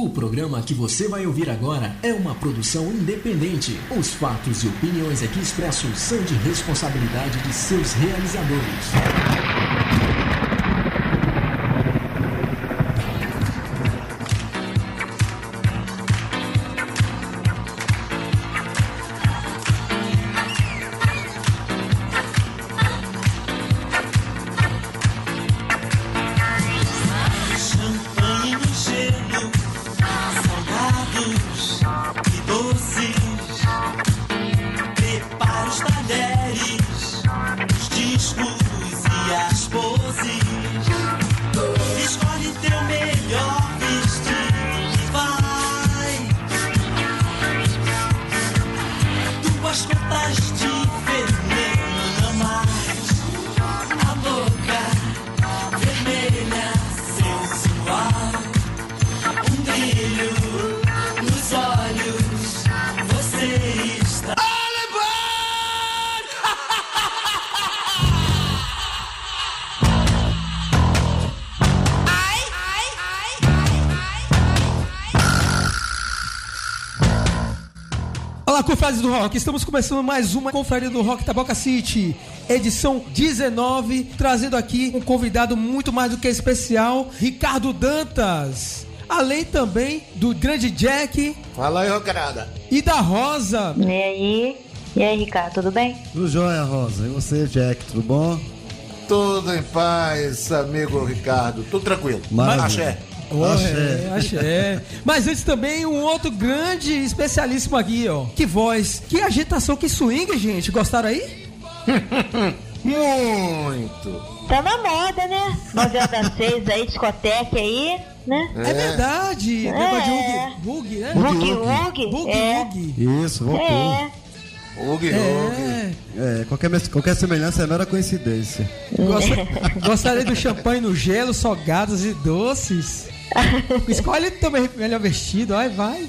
O programa que você vai ouvir agora é uma produção independente. Os fatos e opiniões aqui expressos são de responsabilidade de seus realizadores. Confrades do rock, estamos começando mais uma confraria do rock Taboca City, edição 19, trazendo aqui um convidado muito mais do que especial, Ricardo Dantas. Além também do grande Jack Fala aí, Rocarada. e da Rosa. E aí? E aí, Ricardo, tudo bem? Tudo jóia, Rosa. E você, Jack, tudo bom? Tudo em paz, amigo Ricardo. Tudo tranquilo. Maravilha. Axé. Oh, Axé. é, axé. Mas antes também um outro grande especialíssimo aqui, ó. Que voz, que agitação, que swing, gente. Gostaram aí? Muito. Tá na moda, né? 9 horas das 6 aí, discoteca aí, né? É, verdade. É. Negócio de Hug, Hug, né? Boogie Woogie. Bug, É. Hug. Isso, voltou. É. Ugue. É. É, qualquer, qualquer semelhança é mera coincidência. Gosta- Gostaria do champanhe no gelo, salgados e doces. Escolhe também melhor vestido, ai vai.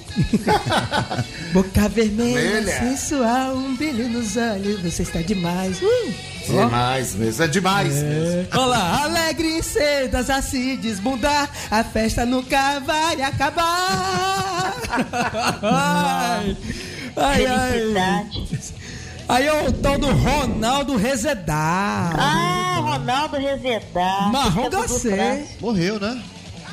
Boca vermelha, Vermelha. sensual, um brilho nos olhos, você está demais. Uh! Ó. Demais mesmo. É demais mesmo. Olá, alegre e cedas a se desbundar, a festa nunca vai acabar. ai, ai, ai. Aí é o tal do Ronaldo Rezedar. Ah, Ronaldo Rezedar. Marrom branco. Morreu, né?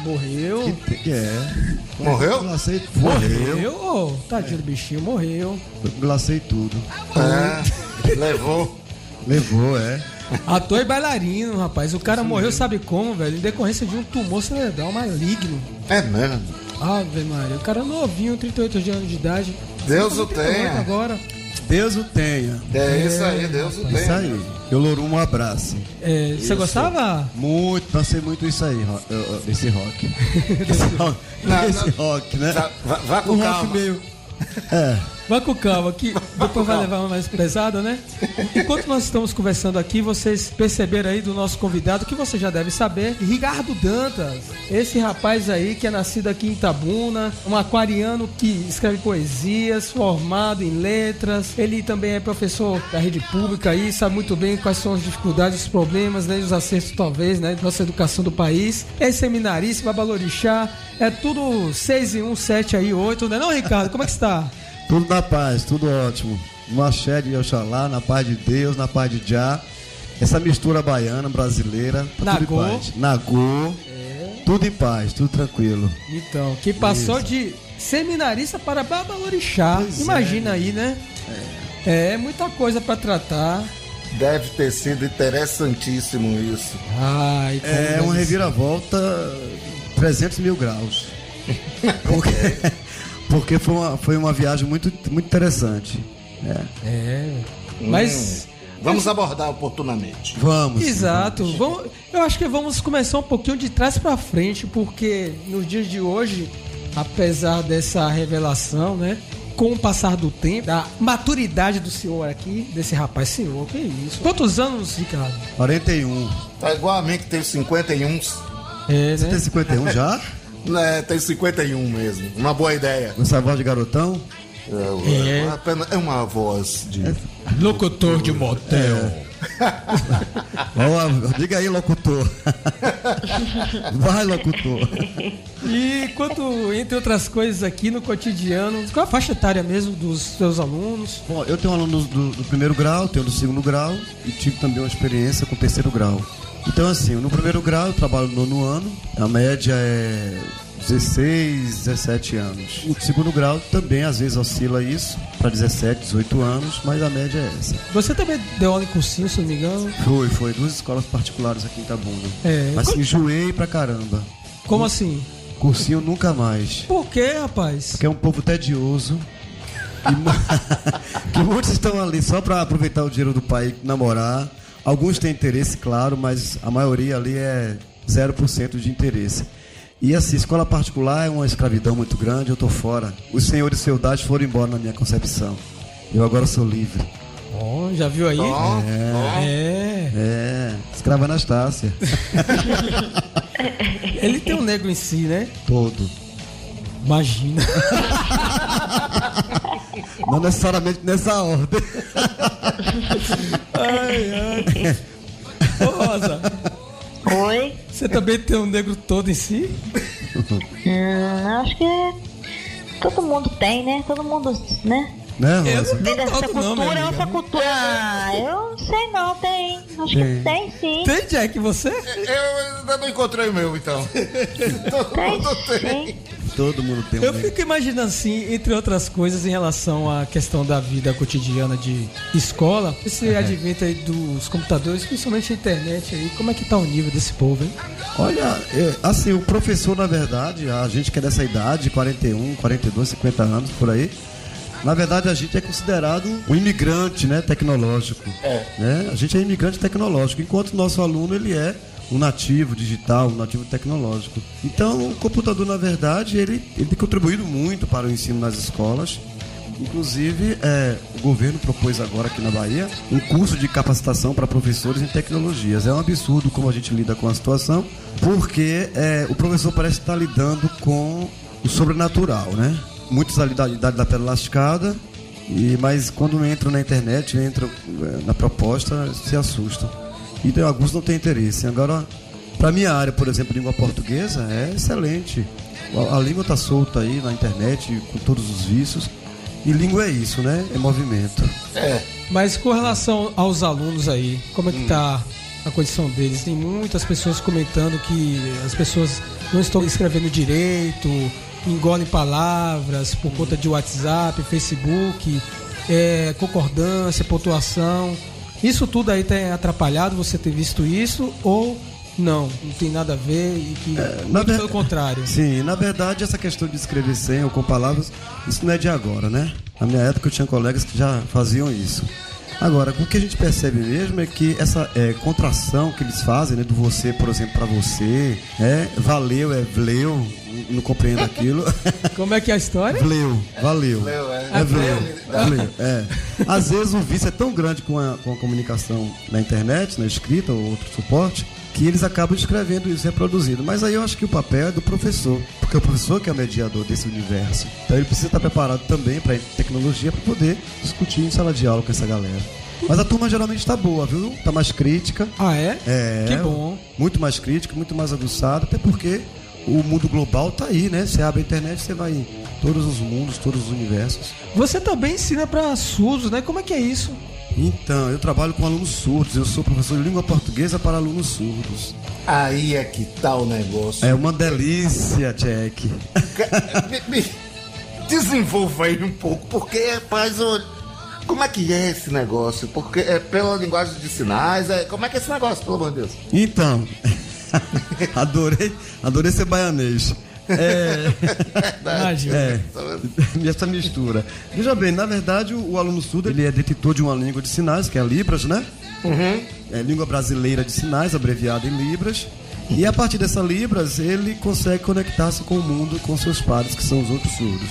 Morreu. Que, que é. Morreu? Glacei, morreu. Morreu? Ô, Tadinho do bichinho, morreu. Glacei tudo. É. Levou. Levou, é. Ator e bailarino, rapaz. O cara morreu, sabe como, velho? Em decorrência de um tumor cerebral maligno. É mesmo. Ave Maria. O cara novinho, 38 anos de idade. Deus o 38 tenha. agora. Deus o tenha. É isso aí, Deus o É isso tenha. aí. Eu Lorum, um abraço. É, você Isso. gostava? Muito, dancei muito isso aí, esse rock. esse rock, Não, esse não. rock, né? Vá, vá- com Um rock calma. meio. É. Vai com calma, que depois vai levar uma mais pesada, né? Enquanto nós estamos conversando aqui, vocês perceberam aí do nosso convidado, que você já deve saber, Ricardo Dantas. Esse rapaz aí que é nascido aqui em Itabuna, um aquariano que escreve poesias, formado em letras. Ele também é professor da rede pública aí, sabe muito bem quais são as dificuldades, os problemas, né? Os acertos, talvez, né? Da nossa educação do país. É seminarista, babalorixá. É tudo 6 e 1, 7 aí, 8, né? Não, Ricardo? Como é que está? Tudo na paz, tudo ótimo. No axé de Oxalá, na paz de Deus, na paz de Já. Essa mistura baiana, brasileira, tá tudo em paz. Nagô. Tudo em paz, tudo tranquilo. Então, que passou de seminarista para babalorixá. Pois Imagina aí, né? É. muita coisa para tratar. Deve ter sido interessantíssimo isso. Ai, É uma reviravolta 300 mil graus. Porque, porque foi, uma, foi uma viagem muito, muito interessante. É. É. Mas. Vamos abordar oportunamente. Vamos. Exato. Vamos, eu acho que vamos começar um pouquinho de trás para frente, porque nos dias de hoje, apesar dessa revelação, né? Com o passar do tempo, da maturidade do senhor aqui, desse rapaz, senhor, que isso? Quantos anos, Ricardo? 41. Tá igual a mim que tem 51. É, Você né? tem 51 já? É, tem 51 mesmo. Uma boa ideia. Com essa voz de garotão? É, É. apenas- é uma voz de. Locutor de motel. Ó, diga aí, locutor. Vai, locutor. E quanto, entre outras coisas aqui no cotidiano, qual a faixa etária mesmo dos seus alunos? Bom, eu tenho alunos do, do primeiro grau, tenho do segundo grau e tive também uma experiência com o terceiro grau. Então, assim, no primeiro grau eu trabalho no nono ano, a média é 16, 17 anos. O segundo grau também às vezes oscila isso para 17, 18 anos, mas a média é essa. Você também deu aula em cursinho, se não me engano? Foi, foi duas escolas particulares aqui em Itabuna. É. Mas enjoei pra caramba. Como assim? Cursinho nunca mais. Por quê, rapaz? Porque é um povo tedioso. Que muitos estão ali só para aproveitar o dinheiro do pai e namorar. Alguns têm interesse, claro, mas a maioria ali é 0% de interesse. E assim, escola particular é uma escravidão muito grande, eu tô fora. Os senhores feudais foram embora na minha concepção. Eu agora sou livre. Ó, já viu aí? Ó, É. É, escrava Anastácia. Ele tem um negro em si, né? Todo. Imagina. Não necessariamente nessa ordem. Ô, Rosa, Oi? você também tem um negro todo em si? Hum, acho que todo mundo tem, né? Todo mundo, né? Né, Eu Rosa? não todo não, minha cultura, amiga. essa cultura. Ah, eu não sei não, tem. Acho Tem. que tem sim. Tem, Jack, você? Eu ainda não encontrei o meu, então. Todo Tem mundo tem. sim. Todo mundo tem um Eu fico imaginando assim, entre outras coisas, em relação à questão da vida cotidiana de escola, esse advento aí dos computadores, principalmente a internet aí, como é que tá o nível desse povo, hein? Olha, é, assim, o professor, na verdade, a gente que é dessa idade, 41, 42, 50 anos, por aí, na verdade a gente é considerado um imigrante, né, tecnológico. Né? A gente é imigrante tecnológico, enquanto o nosso aluno, ele é um nativo digital, um nativo tecnológico. Então, o computador, na verdade, ele, ele tem contribuído muito para o ensino nas escolas. Inclusive, é, o governo propôs agora aqui na Bahia um curso de capacitação para professores em tecnologias. É um absurdo como a gente lida com a situação, porque é, o professor parece estar lidando com o sobrenatural, né? Muitos ali da idade da pedra lascada, e, mas quando entram na internet, entram é, na proposta, se assustam. E tem- alguns não têm interesse. Agora, para minha área, por exemplo, língua portuguesa, é excelente. A, a língua está solta aí na internet, com todos os vícios. E língua é isso, né? É movimento. Mas com relação aos alunos aí, como é que tá a condição deles? Tem muitas pessoas comentando que as pessoas não estão escrevendo direito, engolem palavras por conta de WhatsApp, Facebook, é, concordância, pontuação. Isso tudo aí tem atrapalhado você ter visto isso ou não? Não tem nada a ver e que na muito ver- pelo contrário. Sim, na verdade, essa questão de escrever sem ou com palavras, isso não é de agora, né? Na minha época eu tinha colegas que já faziam isso. Agora, o que a gente percebe mesmo é que essa é, contração que eles fazem, né, do você, por exemplo, para você, é valeu, é vleu, não- compreendo aquilo. Como é que é a história? Vleu, valeu. Vleu, é. É vleu, vleu, é. Às vezes o vício é tão grande com a, com a comunicação na internet, na escrita ou outro suporte, que eles acabam escrevendo isso, reproduzindo. Mas aí eu acho que o papel é do professor, porque é o professor que é o mediador desse universo. Então ele precisa estar preparado também para tecnologia para poder discutir em sala de aula com essa galera. Mas a turma geralmente está boa, viu? Está mais crítica. Ah, é? É. Que bom. Muito mais crítica, muito mais aguçada, até porque o mundo global tá aí, né? Você abre a internet, você vai em todos os mundos, todos os universos. Você também ensina para surdos, né? Como é que é isso? Então, eu trabalho com alunos surdos, eu sou professor de língua portuguesa para alunos surdos. Aí é que tá o negócio. É uma delícia, Jack. Me, me desenvolva aí um pouco, porque, rapaz, olha, como é que é esse negócio? Porque é pela linguagem de sinais, é, como é que é esse negócio, pelo amor de Deus? Então, adorei, adorei ser baianês. É, Imagina. é, essa mistura. Veja bem, na verdade, o, o aluno surdo ele é detetor de uma língua de sinais, que é a Libras, né? É língua brasileira de sinais, abreviada em Libras. E a partir dessa Libras, ele consegue conectar-se com o mundo, com seus pares, que são os outros surdos.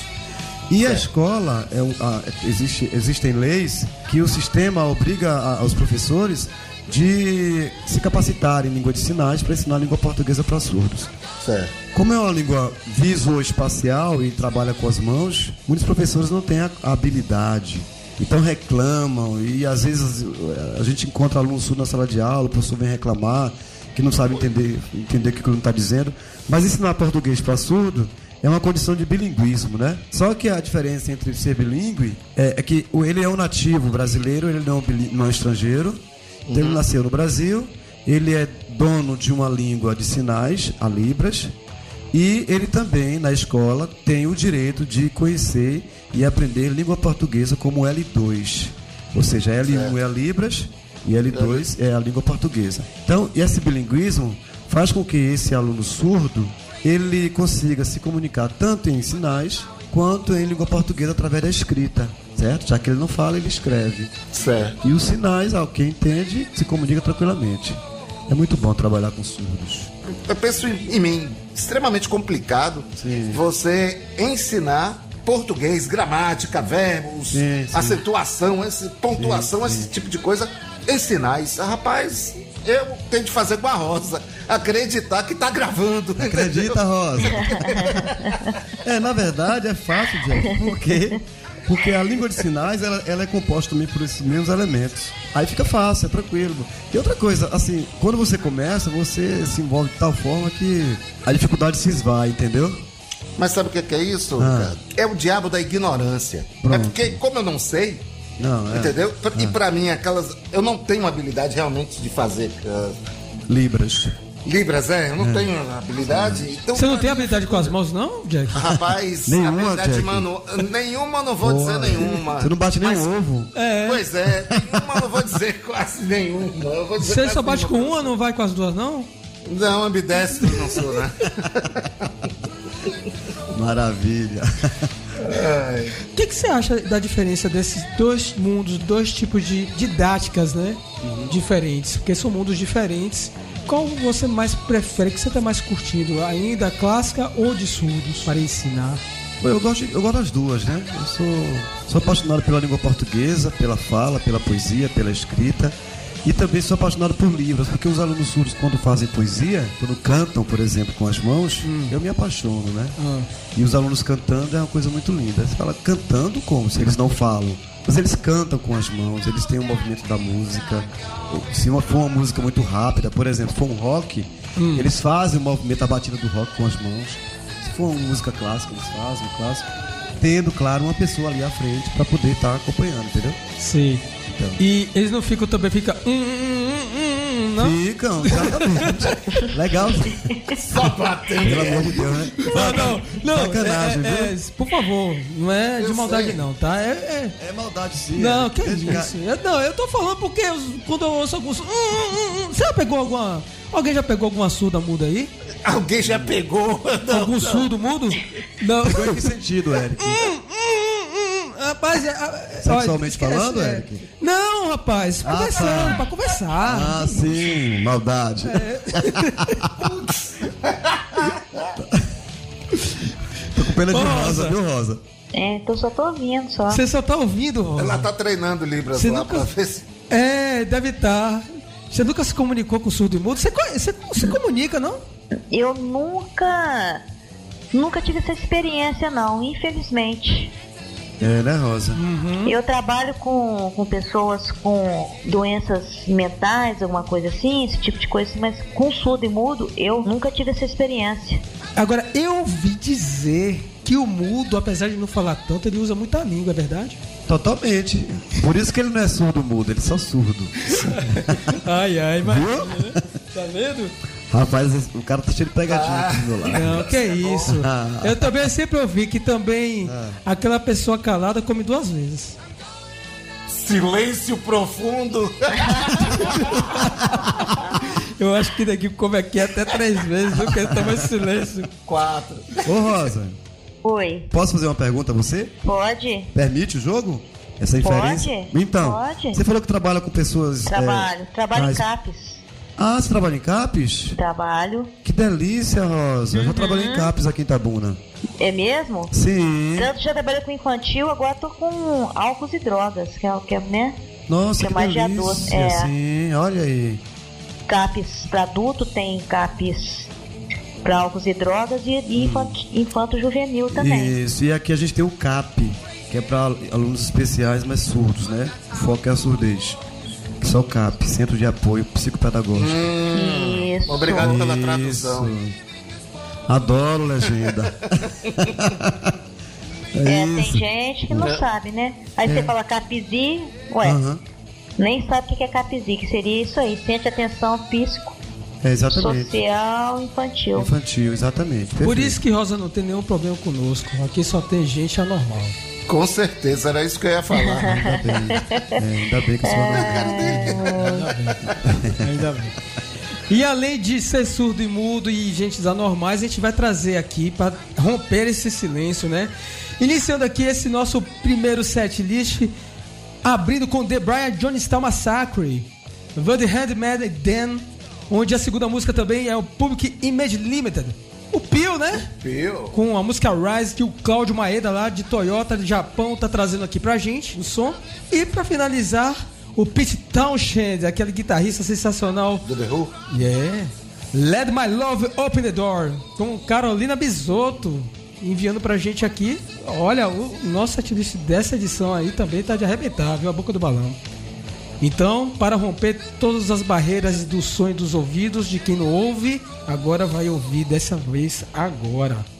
E a escola, é um, a- existe, existem leis que o sistema obriga a- aos professores de se capacitar em língua de sinais para ensinar a língua portuguesa para surdos. Certo. Como é uma língua visuoespacial e trabalha com as mãos, muitos professores não têm a habilidade Então reclamam e às vezes a gente encontra aluno surdo na sala de aula, o professor vem reclamar, que não sabe entender, entender o que o aluno está dizendo. Mas ensinar português para surdo é uma condição de bilinguismo, né? Só que a diferença entre ser bilíngue é, é que ele é um nativo brasileiro, ele não é um, não é um estrangeiro. Então ele nasceu no Brasil, ele é dono de uma língua de sinais, a Libras, e ele também, na escola, tem o direito de conhecer e aprender língua portuguesa como L2. Ou seja, L1 é a Libras e L2 é a língua portuguesa. Então, esse bilinguismo faz com que esse aluno surdo ele consiga se comunicar tanto em sinais quanto em língua portuguesa através da escrita, certo? Já que ele não fala, ele escreve. Certo. E os sinais, ao quem entende, se comunica tranquilamente. É muito bom trabalhar com surdos. Eu penso em, mim, extremamente complicado Sim. você ensinar português, gramática, verbos, Sim, sim. acentuação, esse, pontuação, esse tipo de coisa em sinais. Rapaz, eu tenho de fazer com a Rosa. Acreditar que tá gravando. Acredita, Rosa? é, na verdade é fácil, Jack. Por quê? Porque a língua de sinais ela, ela é composta também por esses mesmos elementos. Aí fica fácil, é tranquilo. E outra coisa, assim, quando você começa, você se envolve de tal forma que a dificuldade se esvai, entendeu? Mas sabe o que é isso, Ah. É o diabo da ignorância. Pronto. É porque, como eu não sei, Não, é. entendeu? E pra mim, aquelas. Eu não tenho habilidade realmente de fazer. ah, Libras. Libras, é? Eu não tenho habilidade. Então, Você não tem habilidade com as mãos, não, Jack? Rapaz, Nenhuma, habilidade Jack? manu... nenhuma não vou dizer Porra, nenhuma. Você não bate nem Mas- um ovo. É. Pois é, nenhuma não vou dizer quase nenhuma. Eu vou dizer Você só bate com uma, não vai com as duas, não? Não, ambidestro não sou, né? Maravilha. O que, que você acha da diferença desses dois mundos, dois tipos de didáticas, né? Diferentes, porque são mundos diferentes. Qual você mais prefere, que você está mais curtindo? Ainda clássica ou de surdos para ensinar? Eu gosto, eu gosto das duas, né? Eu sou, sou apaixonado pela língua portuguesa, pela fala, pela poesia, pela escrita. E também sou apaixonado por livros, porque os alunos surdos, quando fazem poesia, quando cantam, por exemplo, com as mãos, eu me apaixono, né? Ah. E os alunos cantando é uma coisa muito linda. Você fala, cantando como? Se eles não falam. Mas eles cantam com as mãos, eles têm o movimento da música. Se uma, for uma música muito rápida, por exemplo, for um rock, eles fazem o movimento, a batida do rock com as mãos. Se for uma música clássica, eles fazem o clássico. Tendo, claro, uma pessoa ali à frente para poder estar acompanhando, entendeu? Sim. Então. E eles não ficam também, fica. Hum, hum, hum, não? Ficam, exatamente. Legal, Só batendo. pelo amor de Deus, né? Não, não, não. Sacanagem, é, é, é, por favor, não é de Eu maldade, sei. não, tá? É. é- É maldade sim. Não, é. que cá- isso? Eu, não, eu tô falando porque eu- quando eu ouço alguns. Hum, hum, hum, você já pegou alguma. Alguém já pegou alguma surda muda aí? Alguém já pegou. Não, Algum surdo mudo? Não. Pegou em que sentido, Eric? Rapaz, é, é, Sexualmente olha, falando, é- Eric? Não, rapaz, Ah, conversando, tá. pra conversar. Ah, sim, maldade. Tô com pena de Ô, rosa, Rosa. viu, Rosa? É, então só tô ouvindo só. Você só tá ouvindo, Rosa. Ela tá treinando Libras Você lá nunca- pra ver se. É, deve estar. Você nunca se comunicou com surdo e mudo? Você, você se comunica, não? Eu nunca. Nunca tive essa experiência, não, infelizmente. É, né, Rosa? Eu trabalho com, com pessoas com doenças mentais, alguma coisa assim, esse tipo de coisa, mas com surdo e mudo, eu nunca tive essa experiência. Agora, eu ouvi dizer que o mudo, apesar de não falar tanto, ele usa muita língua, é verdade? Totalmente. Por isso que ele não é surdo mudo, ele é só surdo. Ai, ai, mas. Tá vendo? Rapaz, o cara tá cheio de pegadinha aqui do meu lado. Não, que isso. Eu também sempre ouvi que também aquela pessoa calada come duas vezes. Silêncio profundo. Eu acho que daqui come aqui até três vezes, viu? Porque toma esse silêncio. Quatro. Ô, Rosa, Oi, posso fazer uma pergunta a você? pode? Permite o jogo? Essa inferência? Pode, Então, pode. você falou que trabalha com pessoas... Trabalho, é, trabalho em CAPES. Ah, você trabalha em CAPES? Trabalho. Que delícia, Rosa. Eu já trabalhei Uhum. em CAPES aqui em Itabuna. É mesmo? Sim. Tanto já trabalhei com infantil, agora tô com álcools e drogas, que é o que é, né? Nossa, Que é que mais de delícia. adulto, é. Sim, olha aí. CAPES para adulto, tem CAPES para álcools e drogas e, e infanto, infanto juvenil também. Isso, e aqui a gente tem o CAP, que que é para alunos especiais, mas surdos, né? O foco é a surdez. Só o CAP, Centro de Apoio Psicopedagógico. Isso. Obrigado pela tradução. Adoro legenda. É, tem isso. gente que não sabe, né? Aí você fala capizi, ué, nem sabe o que é capizi, que seria isso aí, sente atenção físico, É, exatamente. social, infantil. Infantil, exatamente. Por perfeito. isso que Rosa não tem nenhum problema conosco. Aqui só tem gente anormal. Com certeza, era isso que eu ia falar. Ainda bem. É, ainda bem que eu sou anormal. Ainda bem. E além de ser surdo e mudo e gente anormais, a gente vai trazer aqui para romper esse silêncio, né? Iniciando aqui esse nosso primeiro set list, abrindo com The Brian Jonestown Massacre, The Handmade Dan, onde a segunda música também é o Public Image Limited. O Pio, né? Viu? com a música Rise que o Cláudio Maeda lá de Toyota de Japão tá trazendo aqui pra gente, o som. E pra finalizar, o Pete Townshend, aquele guitarrista sensacional. Do The Who? Yeah. Let My Love Open the Door, com Carolina Bisotto enviando pra gente aqui. Olha, o nosso setlist dessa edição aí também tá de arrebentar, viu? A boca do balão. Então, para romper todas as barreiras do e dos ouvidos de quem não ouve, agora vai ouvir dessa vez agora.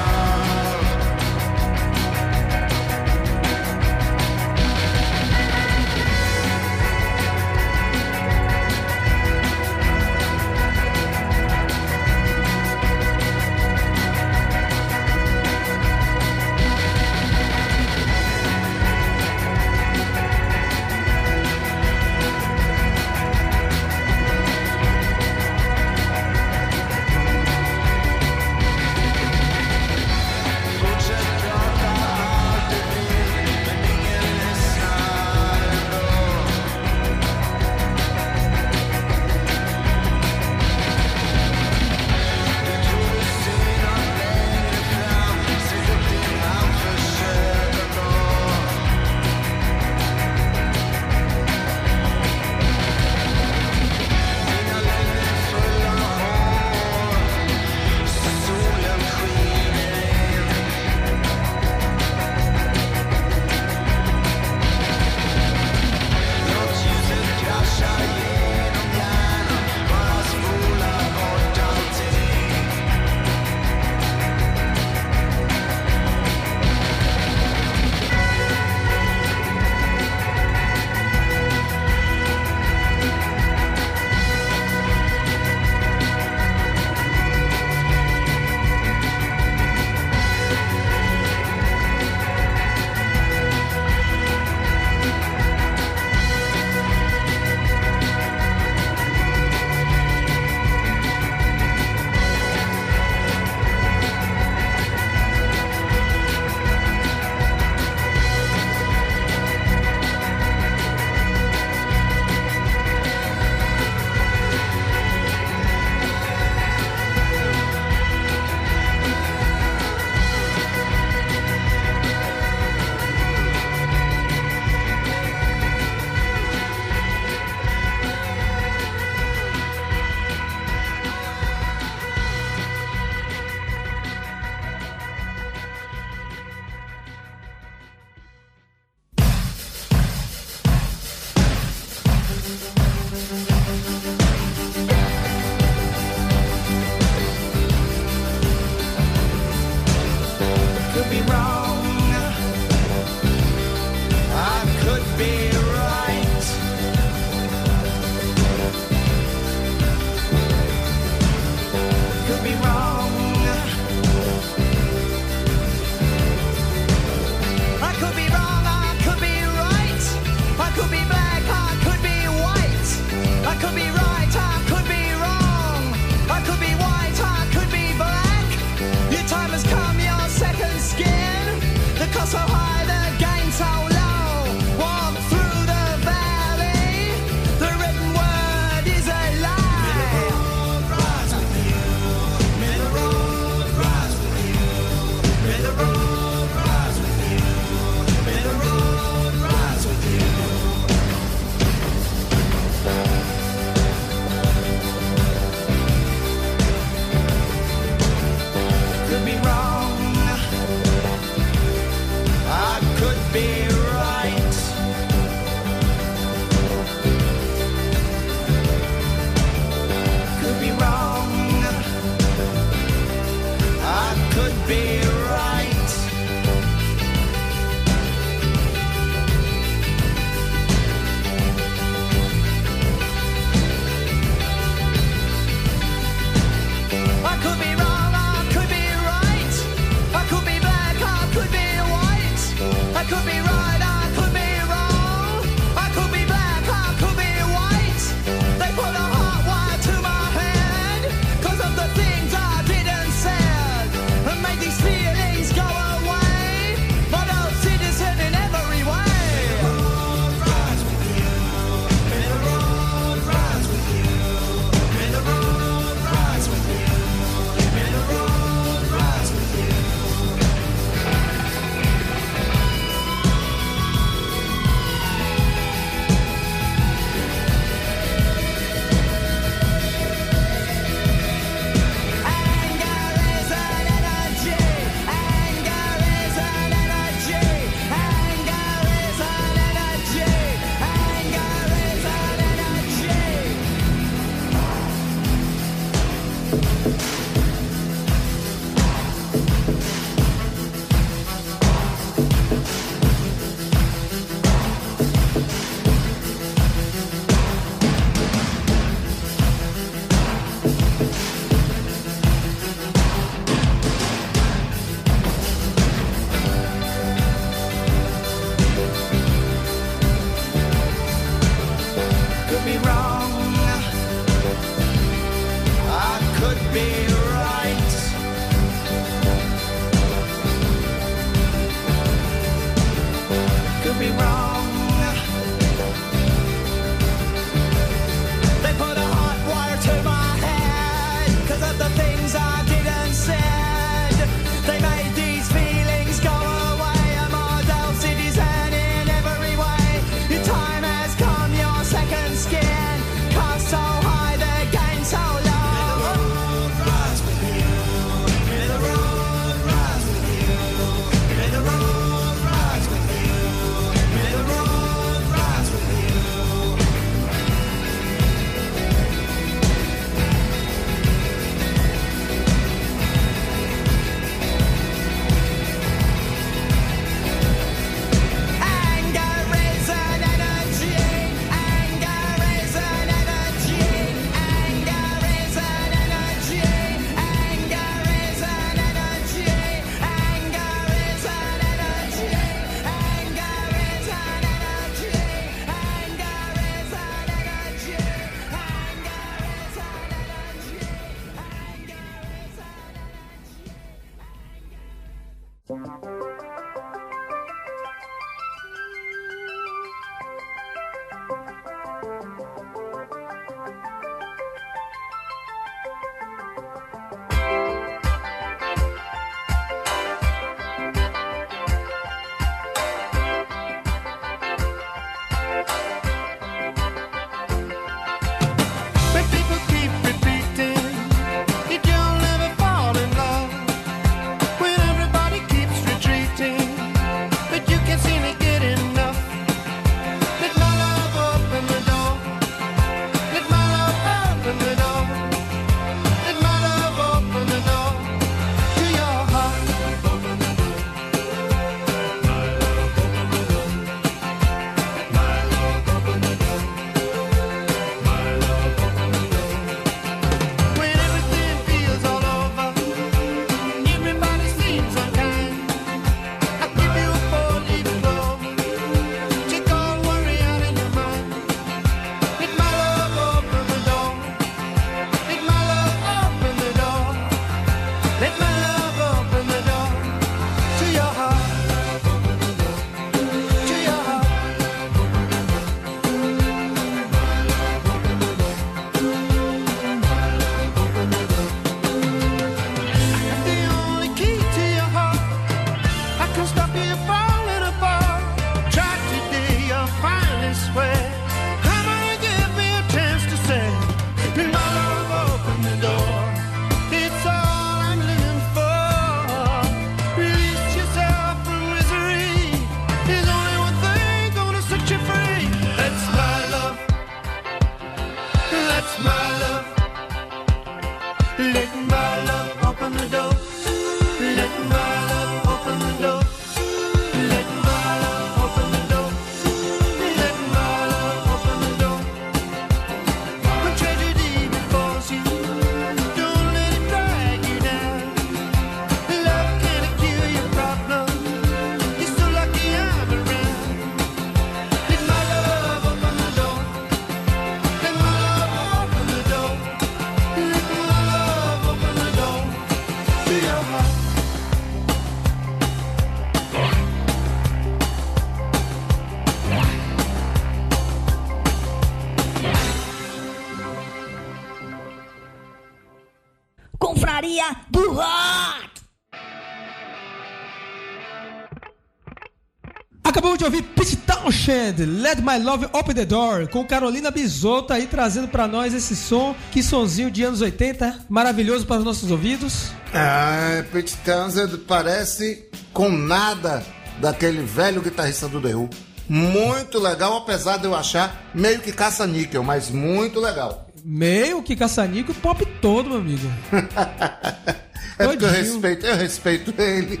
Let My Love Open the Door, com Carolina Bisotto aí trazendo pra nós esse som, que sonzinho de anos 80, maravilhoso para os nossos ouvidos. Ah, Pete Townsend parece com nada daquele velho guitarrista do The Who. Muito legal, apesar de eu achar meio que caça-níquel, mas muito legal. Meio que caçanico, o pop todo, meu amigo. É porque eu Todinho. respeito, eu respeito ele.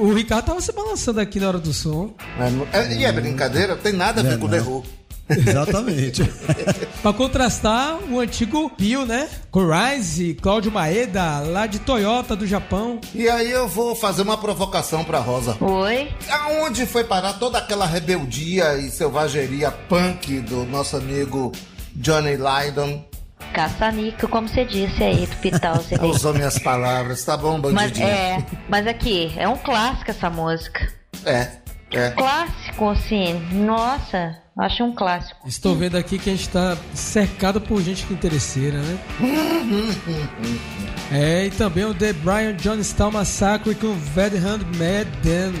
O Ricardo tava se balançando aqui na hora do som. Não- é- e é brincadeira, tem nada a ver É, com o não. The Who. Exatamente. Pra contrastar o antigo Pio, né? Com Rise, Cláudio Maeda, lá de Toyota do Japão. E aí eu vou fazer uma provocação pra Rosa. Oi? Aonde foi parar toda aquela rebeldia e selvageria punk do nosso amigo Johnny Lydon? Caça-níquel, como você disse aí, do Pital. Usou minhas palavras, tá bom, Mas bandidinho? é, mas aqui, é um clássico essa música. É, é. Clássico, assim, nossa, acho um clássico. Estou vendo aqui que a gente tá cercado por gente que interesseira, né? É, e também o The Brian Jonestown Massacre com o Ved Hand Madden.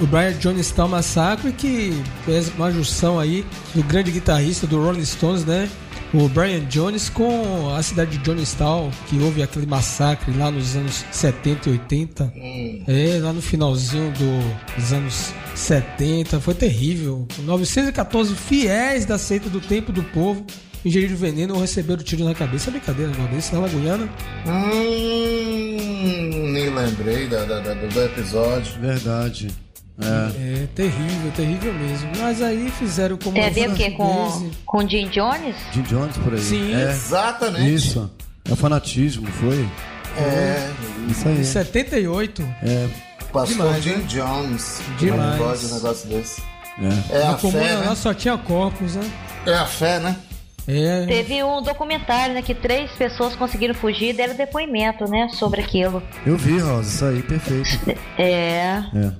O Brian Jonestown Massacre que fez uma junção aí do grande guitarrista do Rolling Stones, né? O Brian Jones com a cidade de Jonestown, que houve aquele massacre lá nos anos 70 e 80. É, lá no finalzinho do- dos anos 70. Foi terrível. 914 fiéis da seita do tempo do povo ingeriram veneno ou receberam tiro na cabeça. É brincadeira, não desse na Lagoiana. Hum, nem lembrei da, da- da- do episódio. Verdade. É. É terrível, terrível mesmo. Mas aí fizeram como Tem a ver o quê? Com, com Jim Jones? Jim Jones por aí. Sim. É. Exatamente. Isso. É o fanatismo, foi? É, Isso aí. Em 78. É. pastor Demais, Jim Jones. Demais. Como é que pode um negócio desse? É. É a fé, lá né? só tinha corpos, né? É a fé, né? É. Teve um documentário, né, que três pessoas conseguiram fugir e deram depoimento, né, sobre aquilo. Eu vi, Rosa, isso aí, perfeito. É. É.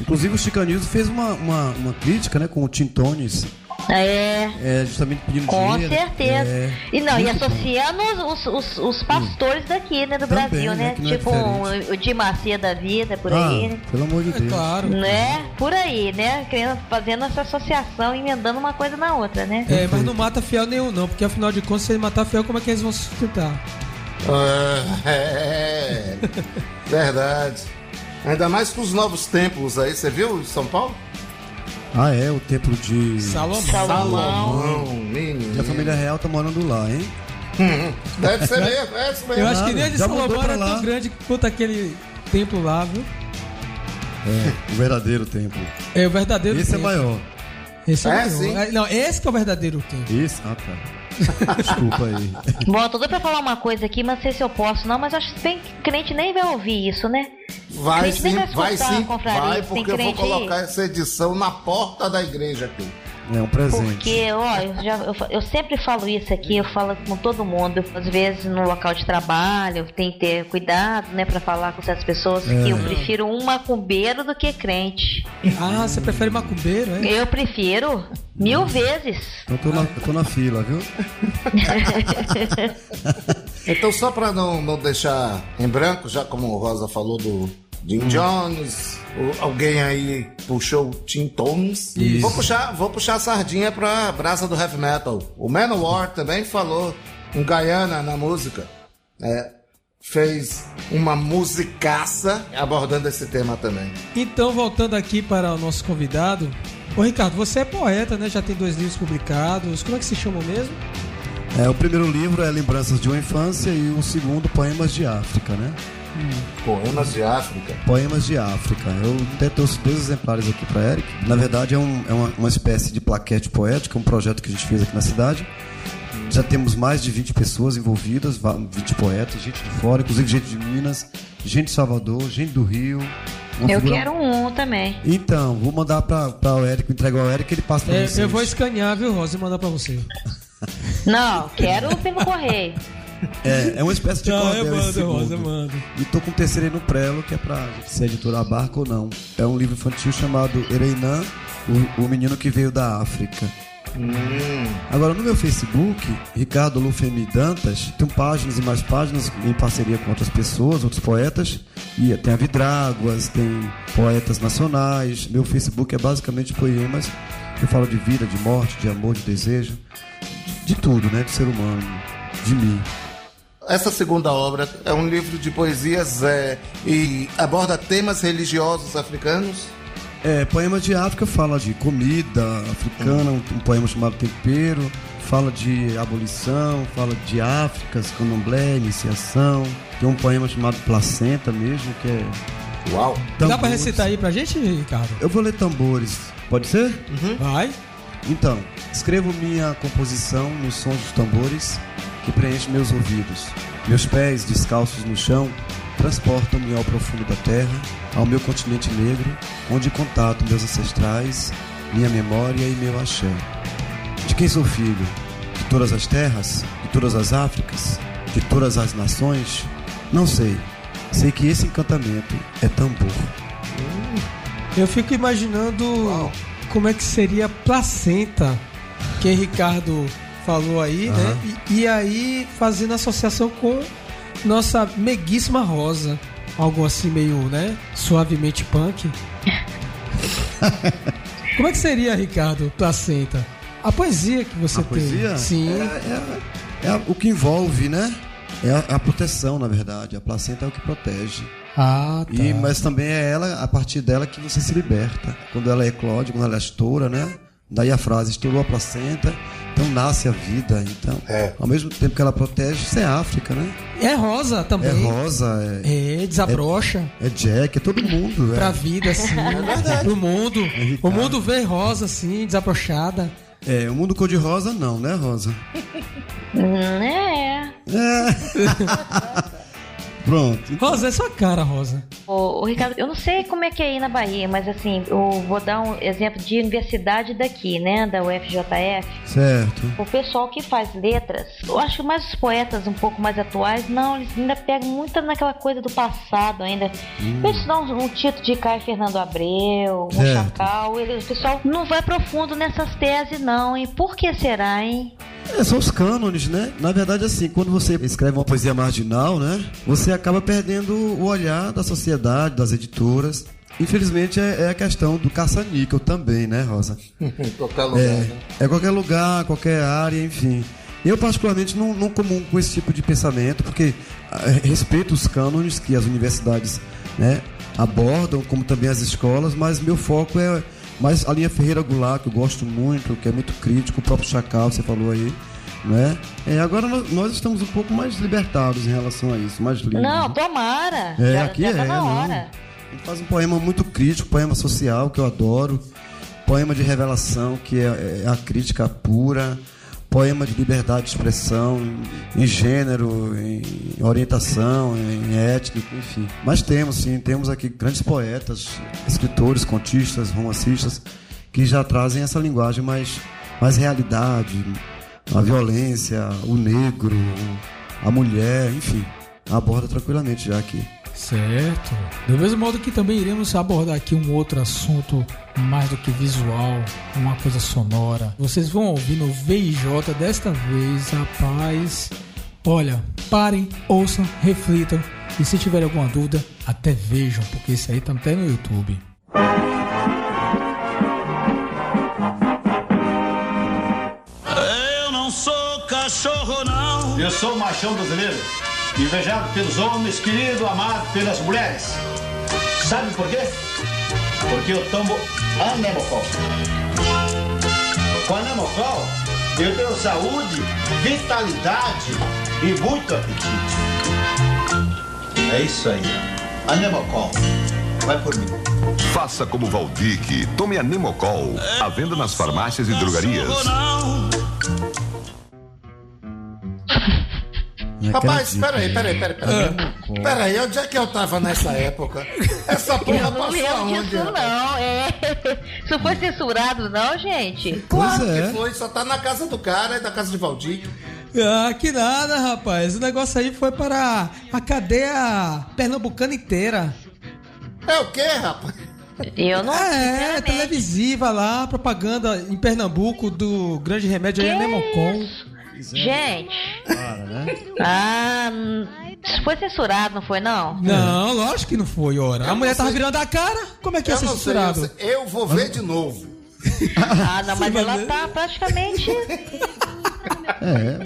Inclusive o Chicanismo fez uma, uma, uma crítica, né, com o Tim Tones, É. é, justamente pedindo Com dinheiro. certeza. É, e não, e muito bom. associando os, os, os pastores daqui, né, do Também, Brasil, né, né? é tipo diferente. o, Di Macia da vida, por Ah, aí, né? pelo amor de É Deus. claro. Né? Por aí, né? Querendo, fazendo essa associação, emendando uma coisa na outra, né? É, mas não mata fiel nenhum, não, porque afinal de contas, se ele matar fiel, como é que eles vão sustentar? É, verdade. Ainda mais com os novos templos aí, você viu em São Paulo? Ah, é, o templo de... Salomão. Salomão. Menino. E a família real tá morando lá, hein? Deve ser mesmo, é isso mesmo. Eu acho que nem a de Já mudou Salomão pra era lá. tão grande quanto aquele templo lá, viu? É, o verdadeiro templo. É o verdadeiro Esse é templo. maior. Esse é, É, maior. sim. É, Não, esse que é o verdadeiro templo. Esse? Ah, tá. Desculpa aí. Bom, eu tô doida pra falar uma coisa aqui, mas não sei se eu posso, não, mas acho que tem crente nem vai ouvir isso, né? Vai sim, vai vai escutar sim, a confraria, vai, tem porque eu vou aí. colocar essa edição na porta da igreja aqui. É um presente. Porque, ó, eu, já, eu, eu sempre falo isso aqui, eu falo com todo mundo. Às vezes no local de trabalho, tem que ter cuidado, né, pra falar com certas pessoas. É. Que eu prefiro um macumbeiro do que crente. Ah, você prefere macumbeiro, é? Eu prefiro mil vezes. Então eu tô, na, eu tô na fila, viu? Então, só para não, não deixar em branco, já como o Rosa falou do Jim Jones, o- alguém aí puxou o Tim Tones. Isso. Vou puxar, vou puxar a sardinha pra brasa do heavy metal. O Manowar também falou em Guyana na música. É, fez uma musicaça abordando esse tema também. Então, voltando aqui para o nosso convidado. Ô Ricardo, você é poeta, né? Já tem dois livros publicados. Como é que se chama mesmo? É, o primeiro livro é Lembranças de uma Infância e o segundo, Poemas de África, né? Poemas de África. Poemas de África. Eu até trouxe dois exemplares aqui para Eric. Na verdade, é, um- é uma, uma espécie de plaquete poética, um projeto que a gente fez aqui na cidade. Já temos mais de 20 pessoas envolvidas, va- 20 poetas, gente de fora, inclusive gente de Minas, gente de Salvador, gente do Rio. Uma Eu figura- quero um também. Então, vou mandar para o Eric, entregar ao Eric, ele passa para É, vocês. eu vou escanear, viu, Rosa, e mandar pra você. Não, quero pelo correio. É, é uma espécie de Não, cordel eu mando, Rosa, eu mando. E tô com o terceiro aí no prelo, que é pra se a editora abarca ou não. É um livro infantil chamado Ereinã, o, o menino que veio da África. Agora no meu Facebook, Ricardo Lufemi Dantas, tem páginas e mais páginas em parceria com outras pessoas, outros poetas. E tem a Vidráguas, tem poetas nacionais. Meu Facebook é basicamente poemas que falam de vida, de morte, de amor, de desejo, de, de tudo, né? De ser humano, de mim. Essa segunda obra é um livro de poesias é, e aborda temas religiosos africanos. É, poema de África fala de comida africana, um, um poema chamado Tempero, fala de abolição, fala de África, candomblé, iniciação. Tem um poema chamado Placenta mesmo, que é. Uau! Dá pra tambores. recitar aí pra gente, Ricardo? Eu vou ler tambores, pode ser? Vai. Então, escrevo minha composição nos sons dos tambores que preenchem meus ouvidos. Meus pés, descalços no chão, transportam-me ao profundo da terra, ao meu continente negro, onde contato meus ancestrais, minha memória e meu axé. De quem sou filho? De todas as terras? De todas as Áfricas? De todas as nações? Não sei. Sei que esse encantamento é tambor. Eu fico imaginando como é que seria placenta, que Ricardo falou aí, né? E, e aí fazendo associação com nossa meguíssima rosa. Algo assim meio, né? Suavemente punk. como é que seria, Ricardo, placenta? A poesia que você A tem. poesia? Sim. É, é- é o que envolve, né? É a, a proteção, na verdade. A placenta é o que protege. Ah, tá. E, mas também é ela, a partir dela, que você se liberta. Quando ela eclode, quando ela estoura, né? Daí a frase, estourou a placenta, então nasce a vida. Então, É. ao mesmo tempo que ela protege, isso é África, né? É rosa É também. rosa, é, É, desabrocha. é Jack, é todo mundo. Pra É, vida, assim. pro mundo. Ricardo. O mundo vê rosa, assim, desabrochada. é, o mundo cor-de-rosa não, né, Rosa? Hum, é. Pronto. Rosa, é sua cara, Rosa. Ô, ô, Ricardo, eu não sei como é que é aí na Bahia, mas assim, eu vou dar um exemplo de universidade daqui, né? Da UFJF. Certo. O pessoal que faz letras, eu acho que mais os poetas um pouco mais atuais, não, eles ainda pegam muito naquela coisa do passado ainda. Eles dão um, um título de Caio Fernando Abreu, um Certo. Chacal, ele- o pessoal não vai profundo nessas teses não, e por que será, hein? É, são os cânones, né? Na verdade, assim, quando você escreve uma poesia marginal, né? Você acaba perdendo o olhar da sociedade, das editoras. Infelizmente, é, é a questão do caça-níquel também, né, Rosa? Qualquer lugar. É, né? é qualquer lugar, qualquer área, enfim. Eu, particularmente, não, não comungo com esse tipo de pensamento, porque ah, respeito os cânones que as universidades né, abordam, como também as escolas, mas meu foco é mais a linha Ferreira Goulart, que eu gosto muito, que é muito crítico, o próprio Chacal, você falou aí. Né? É, agora nós, estamos um pouco mais libertados em relação a isso, mais livres. Não, né? tomara. É, já, aqui já é, tá na não. hora. Ele faz um poema muito crítico, poema social que eu adoro, poema de revelação que é, é a crítica pura, poema de liberdade de expressão em, em gênero, em orientação, em étnico, enfim. Mas temos sim, temos aqui grandes poetas, escritores, contistas, romancistas que já trazem essa linguagem mais, mais realidade, a violência, o negro, a mulher, enfim, aborda tranquilamente já aqui. Certo. Do mesmo modo que também iremos abordar aqui um outro assunto mais do que visual, uma coisa sonora. Vocês vão ouvir no VIJ desta vez, rapaz. Olha, parem, ouçam, reflitam e se tiver alguma dúvida, até vejam, porque isso aí tá até no YouTube. Cachorro, não. Eu sou o machão brasileiro, invejado pelos homens, querido, amado pelas mulheres. Sabe por quê? Porque eu tomo anemocol. Com anemocol, eu tenho saúde, vitalidade e muito apetite. É isso aí. Anemocol. Vai por mim. Faça como Valdique. Tome a Nemocol. À venda nas farmácias e drogarias. Rapaz, peraí, peraí, peraí, peraí. Peraí, onde é que eu tava nessa época? Essa porra não passou aonde? disso não, é. Isso foi censurado não, gente? Claro é. que foi, só tá na casa do cara, é da casa de Valdir. Ah, que nada, rapaz. O negócio aí foi para a cadeia pernambucana inteira. É o quê, rapaz? Eu não. É, sinceramente. televisiva lá, propaganda em Pernambuco do grande remédio aí, Que Anemocon. Gente. Para, né? Ah, isso foi censurado, não foi não? Não, lógico que não foi, ora. A mulher tava virando a cara, como é que ia Eu ser não sei, eu, censurado? sei. eu vou ver de novo. Ah, não, mas ela tá praticamente. É.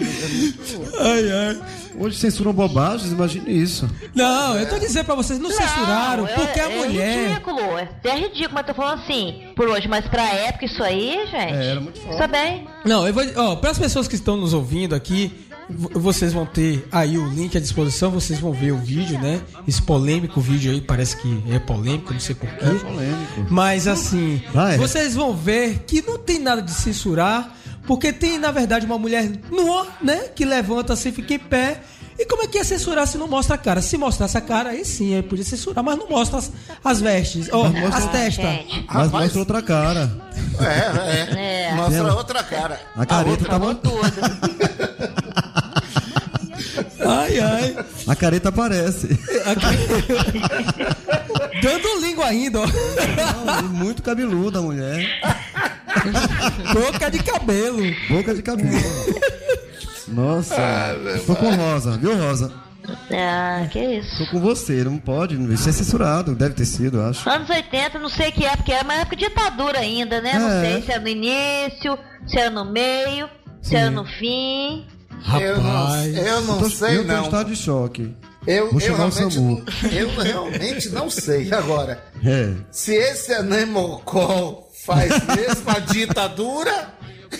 Ai, ai. Hoje censuram bobagens, imagine isso. Não, eu tô dizendo pra vocês, não, censuraram, é- porque a é mulher. ridículo, é até ridículo, mas tô falando assim, por hoje, mas pra época isso aí, gente. É, era muito foda. Tá bem. Não, eu vou. Ó, para as pessoas que estão nos ouvindo aqui, vo- vocês vão ter aí o link à disposição, vocês vão ver o vídeo, né? Esse polêmico vídeo aí, parece que é polêmico, não sei porquê. É polêmico. Mas assim, Ah, é. vocês vão ver que não tem nada de censurar, porque tem, na verdade, uma mulher nua, né? Que levanta assim, fica em pé. E como é que ia censurar se não mostra a cara? Se mostrasse a cara, aí sim, aí podia censurar, mas não mostra as, as vestes, ó, as testas. Mas mostra outra cara. É, é. É. Mostra Ela- outra cara. A careta outra- tava. Ai, ai. A careta aparece. Dando língua ainda, ó. Não, muito cabeluda a mulher. Boca de cabelo. Boca de cabelo. Nossa. Tô com Rosa, viu, Rosa? Ah, que isso. Tô com você, não pode. Isso é censurado, deve ter sido, eu acho. Anos 80, não sei que época era, mas época de ditadura ainda, né? Não É. sei se era no início, se era no meio, se era no fim. Eu não, Rapaz. eu não tô, sei, eu tô em não. estado de choque. Eu, Vou eu, realmente, SAMU. eu realmente não sei. Agora, É. se esse anemocol faz mesmo a ditadura,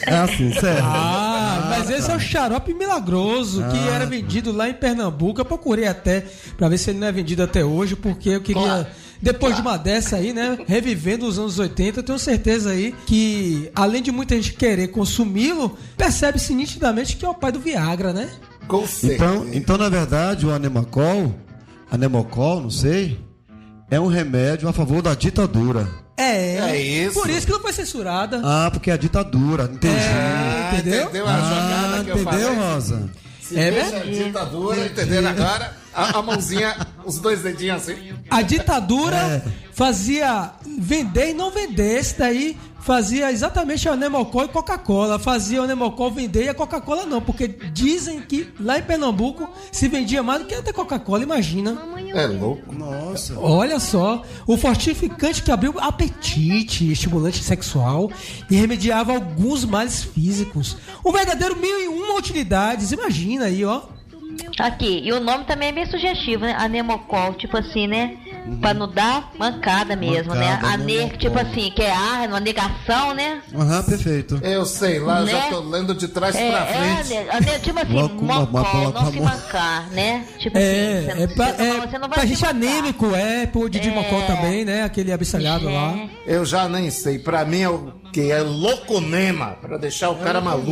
É assim, sério. Ah, mas esse é o xarope milagroso que Ah, era vendido lá em Pernambuco. Eu procurei até pra ver se ele não é vendido até hoje, porque eu queria. Claro. Depois de uma dessa aí, né? Revivendo os anos 80, eu tenho certeza aí que, além de muita gente querer consumi-lo, percebe-se nitidamente que é o pai do Viagra, né? com certeza. Então, então, na verdade, o anemocol, anemocol, não sei, é um remédio a favor da ditadura. É. É isso. Por isso que não foi censurada. Ah, porque é a ditadura, entendi. É, Ah, entendeu? entendeu a Ah, jogada que eu entendeu, falei? Rosa? Se É verdade. ditadura, entenderam agora? A, a mãozinha, os dois dedinhos assim. A ditadura É. fazia vender e não vender. Esse daí fazia exatamente a Nemocol e Coca-Cola. Fazia o Nemocol vender e a Coca-Cola não. Porque dizem que lá em Pernambuco se vendia mais do que até Coca-Cola, imagina. É louco. Nossa. Olha só, o fortificante que abriu apetite, estimulante sexual e remediava alguns males físicos. Um verdadeiro mil e uma utilidades, imagina aí, ó. Aqui, e o nome também é bem sugestivo, né? Anemocol, tipo assim, né? Pra não dar mancada mesmo, né? Mancada, Ane, anemocol. tipo assim, que é ar, uma negação, né? Aham, perfeito. Eu sei, lá eu já Né? tô lendo de trás É, pra é, frente. ane- ane- tipo assim, uma- uma- não se mancar, né? Tipo É, assim, é você, pra, você é, não, você não vai pra se gente mancar. anêmico, é, pro Didi Mocó também, né? Aquele abestalhado lá. Eu já nem sei. Pra mim é o que? É louconema. Pra deixar o cara maluco.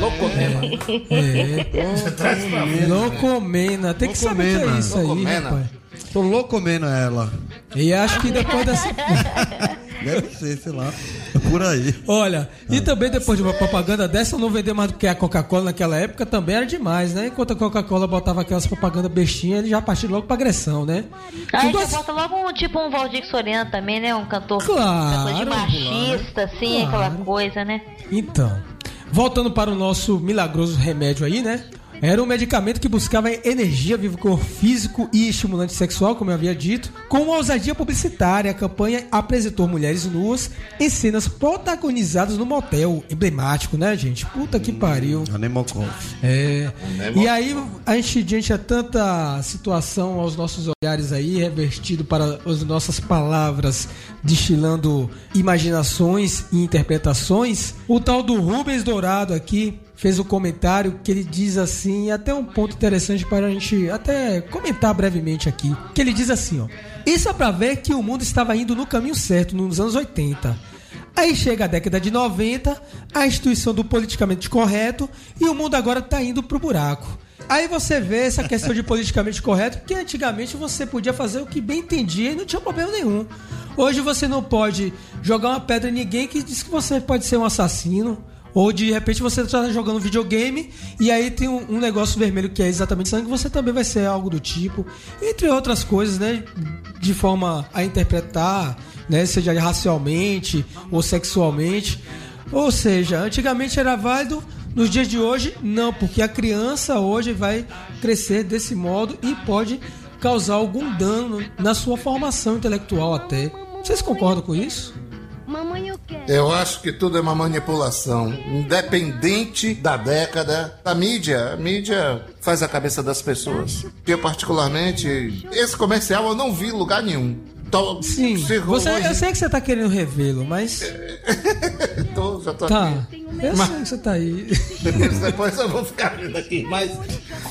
Louconema. De trás pra frente. Locomena, tem que saber o que é isso aí, rapaz. Tô louco comendo ela. E acho que depois dessa. Deve ser, sei lá. Por aí. Olha, e também depois de uma propaganda dessa, não vender mais do que a Coca-Cola naquela época também era demais, né? Enquanto a Coca-Cola botava aquelas propagandas bestinhas, ele já partiu logo pra agressão, né? Aí Tudo já assim- bota logo um tipo um Valdir Soriano também, né? Um cantor, Claro, cantor de machista, assim, Claro. aquela coisa, né? Então, voltando para o nosso milagroso remédio aí, né? Era um medicamento que buscava energia, vigor físico e estimulante sexual, como eu havia dito. Com uma ousadia publicitária, a campanha apresentou mulheres nuas em cenas protagonizadas no motel. Emblemático, né, gente? Puta que pariu. Anemocol. É. E aí, a gente, diante a tanta situação aos nossos olhares aí, revertido para as nossas palavras, destilando imaginações e interpretações, o tal do Rubens Dourado aqui fez um comentário que ele diz assim, até um ponto interessante para a gente até comentar brevemente aqui, que ele diz assim, ó, isso é para ver que o mundo estava indo no caminho certo nos anos 80. Aí chega a década de 90, a instituição do politicamente correto e o mundo agora tá indo pro buraco. Aí você vê essa questão de politicamente correto, porque antigamente você podia fazer o que bem entendia e não tinha problema nenhum. Hoje você não pode jogar uma pedra em ninguém que diz que você pode ser um assassino. Ou de repente você está jogando videogame e aí tem um, um negócio vermelho que é exatamente sangue, você também vai ser algo do tipo. Entre outras coisas, né? De forma a interpretar né? Seja racialmente ou sexualmente. Ou seja, antigamente era válido, nos dias de hoje, não, porque a criança hoje vai crescer desse modo e pode causar algum dano na sua formação intelectual até. Vocês concordam com isso? Eu acho que tudo é uma manipulação, independente da década. A mídia, a mídia faz a cabeça das pessoas. Eu, particularmente, esse comercial eu não vi em lugar nenhum. Tô, Sim, você, hoje- eu sei que você tá querendo revê-lo, mas. tô- já tô Tá. aqui. Eu Mas- sei que você tá aí. Depois eu vou ficar rindo aqui, mas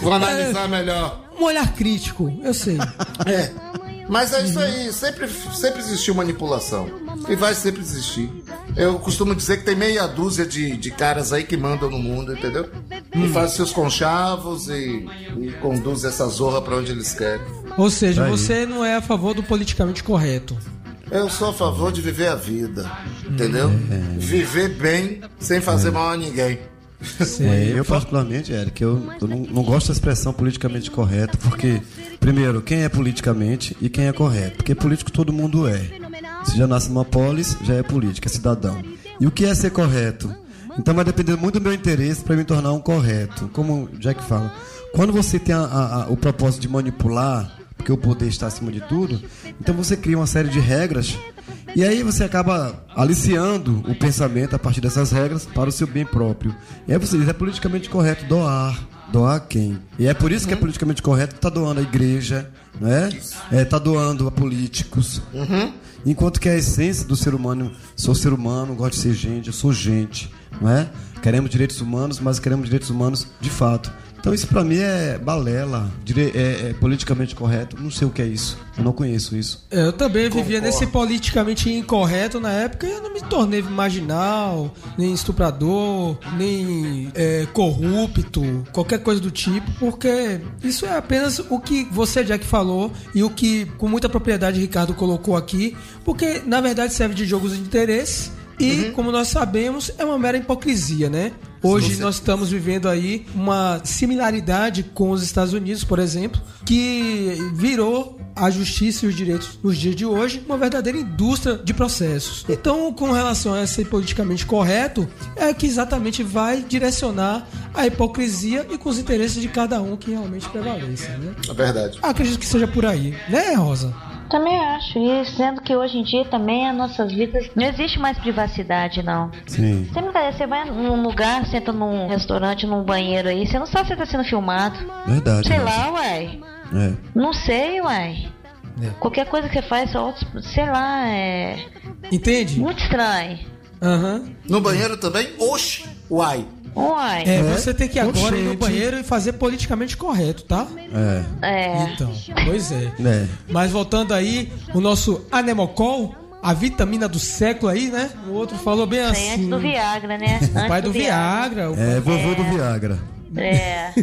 vou analisar melhor. Um olhar crítico, eu sei. É. Mas é isso aí, sempre, sempre existiu manipulação. E vai sempre existir. Eu costumo dizer que tem meia dúzia de, de caras aí que mandam no mundo, entendeu? E fazem seus conchavos e, e conduzem essa zorra pra onde eles querem. Ou seja, Aí. você não é a favor do politicamente correto. Eu sou a favor de viver a vida, entendeu? Viver bem sem fazer mal a ninguém. É, eu, particularmente, Eric, eu, eu não, não gosto da expressão politicamente correto, porque, primeiro, quem é politicamente e quem é correto? Porque político todo mundo é. Se já nasce numa polis, já é político, é cidadão. E o que é ser correto? Então vai depender muito do meu interesse para me tornar um correto. Como o Jack fala, quando você tem a- a- a- o propósito de manipular, porque o poder está acima de tudo, então você cria uma série de regras e aí você acaba aliciando o pensamento a partir dessas regras para o seu bem próprio. E aí você diz, é politicamente correto doar. Doar quem? E é por isso que é politicamente correto tá doando a igreja, né? É, tá doando a políticos. Enquanto que a essência do ser humano, sou ser humano, gosto de ser gente, eu sou gente, não é? Queremos direitos humanos, mas queremos direitos humanos de fato. Então isso pra mim é balela, é, é politicamente correto. Não sei o que é isso. Eu não conheço isso. Eu também vivia Concordo. nesse politicamente incorreto na época e eu não me tornei marginal, nem estuprador, nem é, corrupto, qualquer coisa do tipo, porque isso é apenas o que você, Jack, falou e o que com muita propriedade Ricardo colocou aqui, porque na verdade serve de jogos de interesse e, como nós sabemos, é uma mera hipocrisia, né? Hoje nós estamos vivendo aí uma similaridade com os Estados Unidos, por exemplo, que virou a justiça e os direitos nos dias de hoje uma verdadeira indústria de processos. Então, com relação a ser politicamente correto, é que exatamente vai direcionar a hipocrisia e com os interesses de cada um que realmente prevaleça, né? É verdade. Acredito que seja por aí, né, Rosa? Também acho isso, sendo que hoje em dia também as nossas vidas não existe mais privacidade, não. Sim. Brincadeira, você vai num lugar, senta num restaurante, num banheiro aí, você não sabe se tá sendo filmado. Verdade. Sei Rosa. lá, uai. É. Não sei, uai. Qualquer coisa que você faz, só outros, sei lá, é. Entende? Muito estranho. Aham. No banheiro também? Oxi! Uai! Uai. É, você tem que agora ir no banheiro e fazer politicamente correto, tá? É. É. Então, pois é. É. Mas voltando aí, o nosso Anemocol, a vitamina do século aí, né? O outro falou bem assim. antes do Viagra, né? O pai do Viagra. o pai- É, vovô do Viagra. É.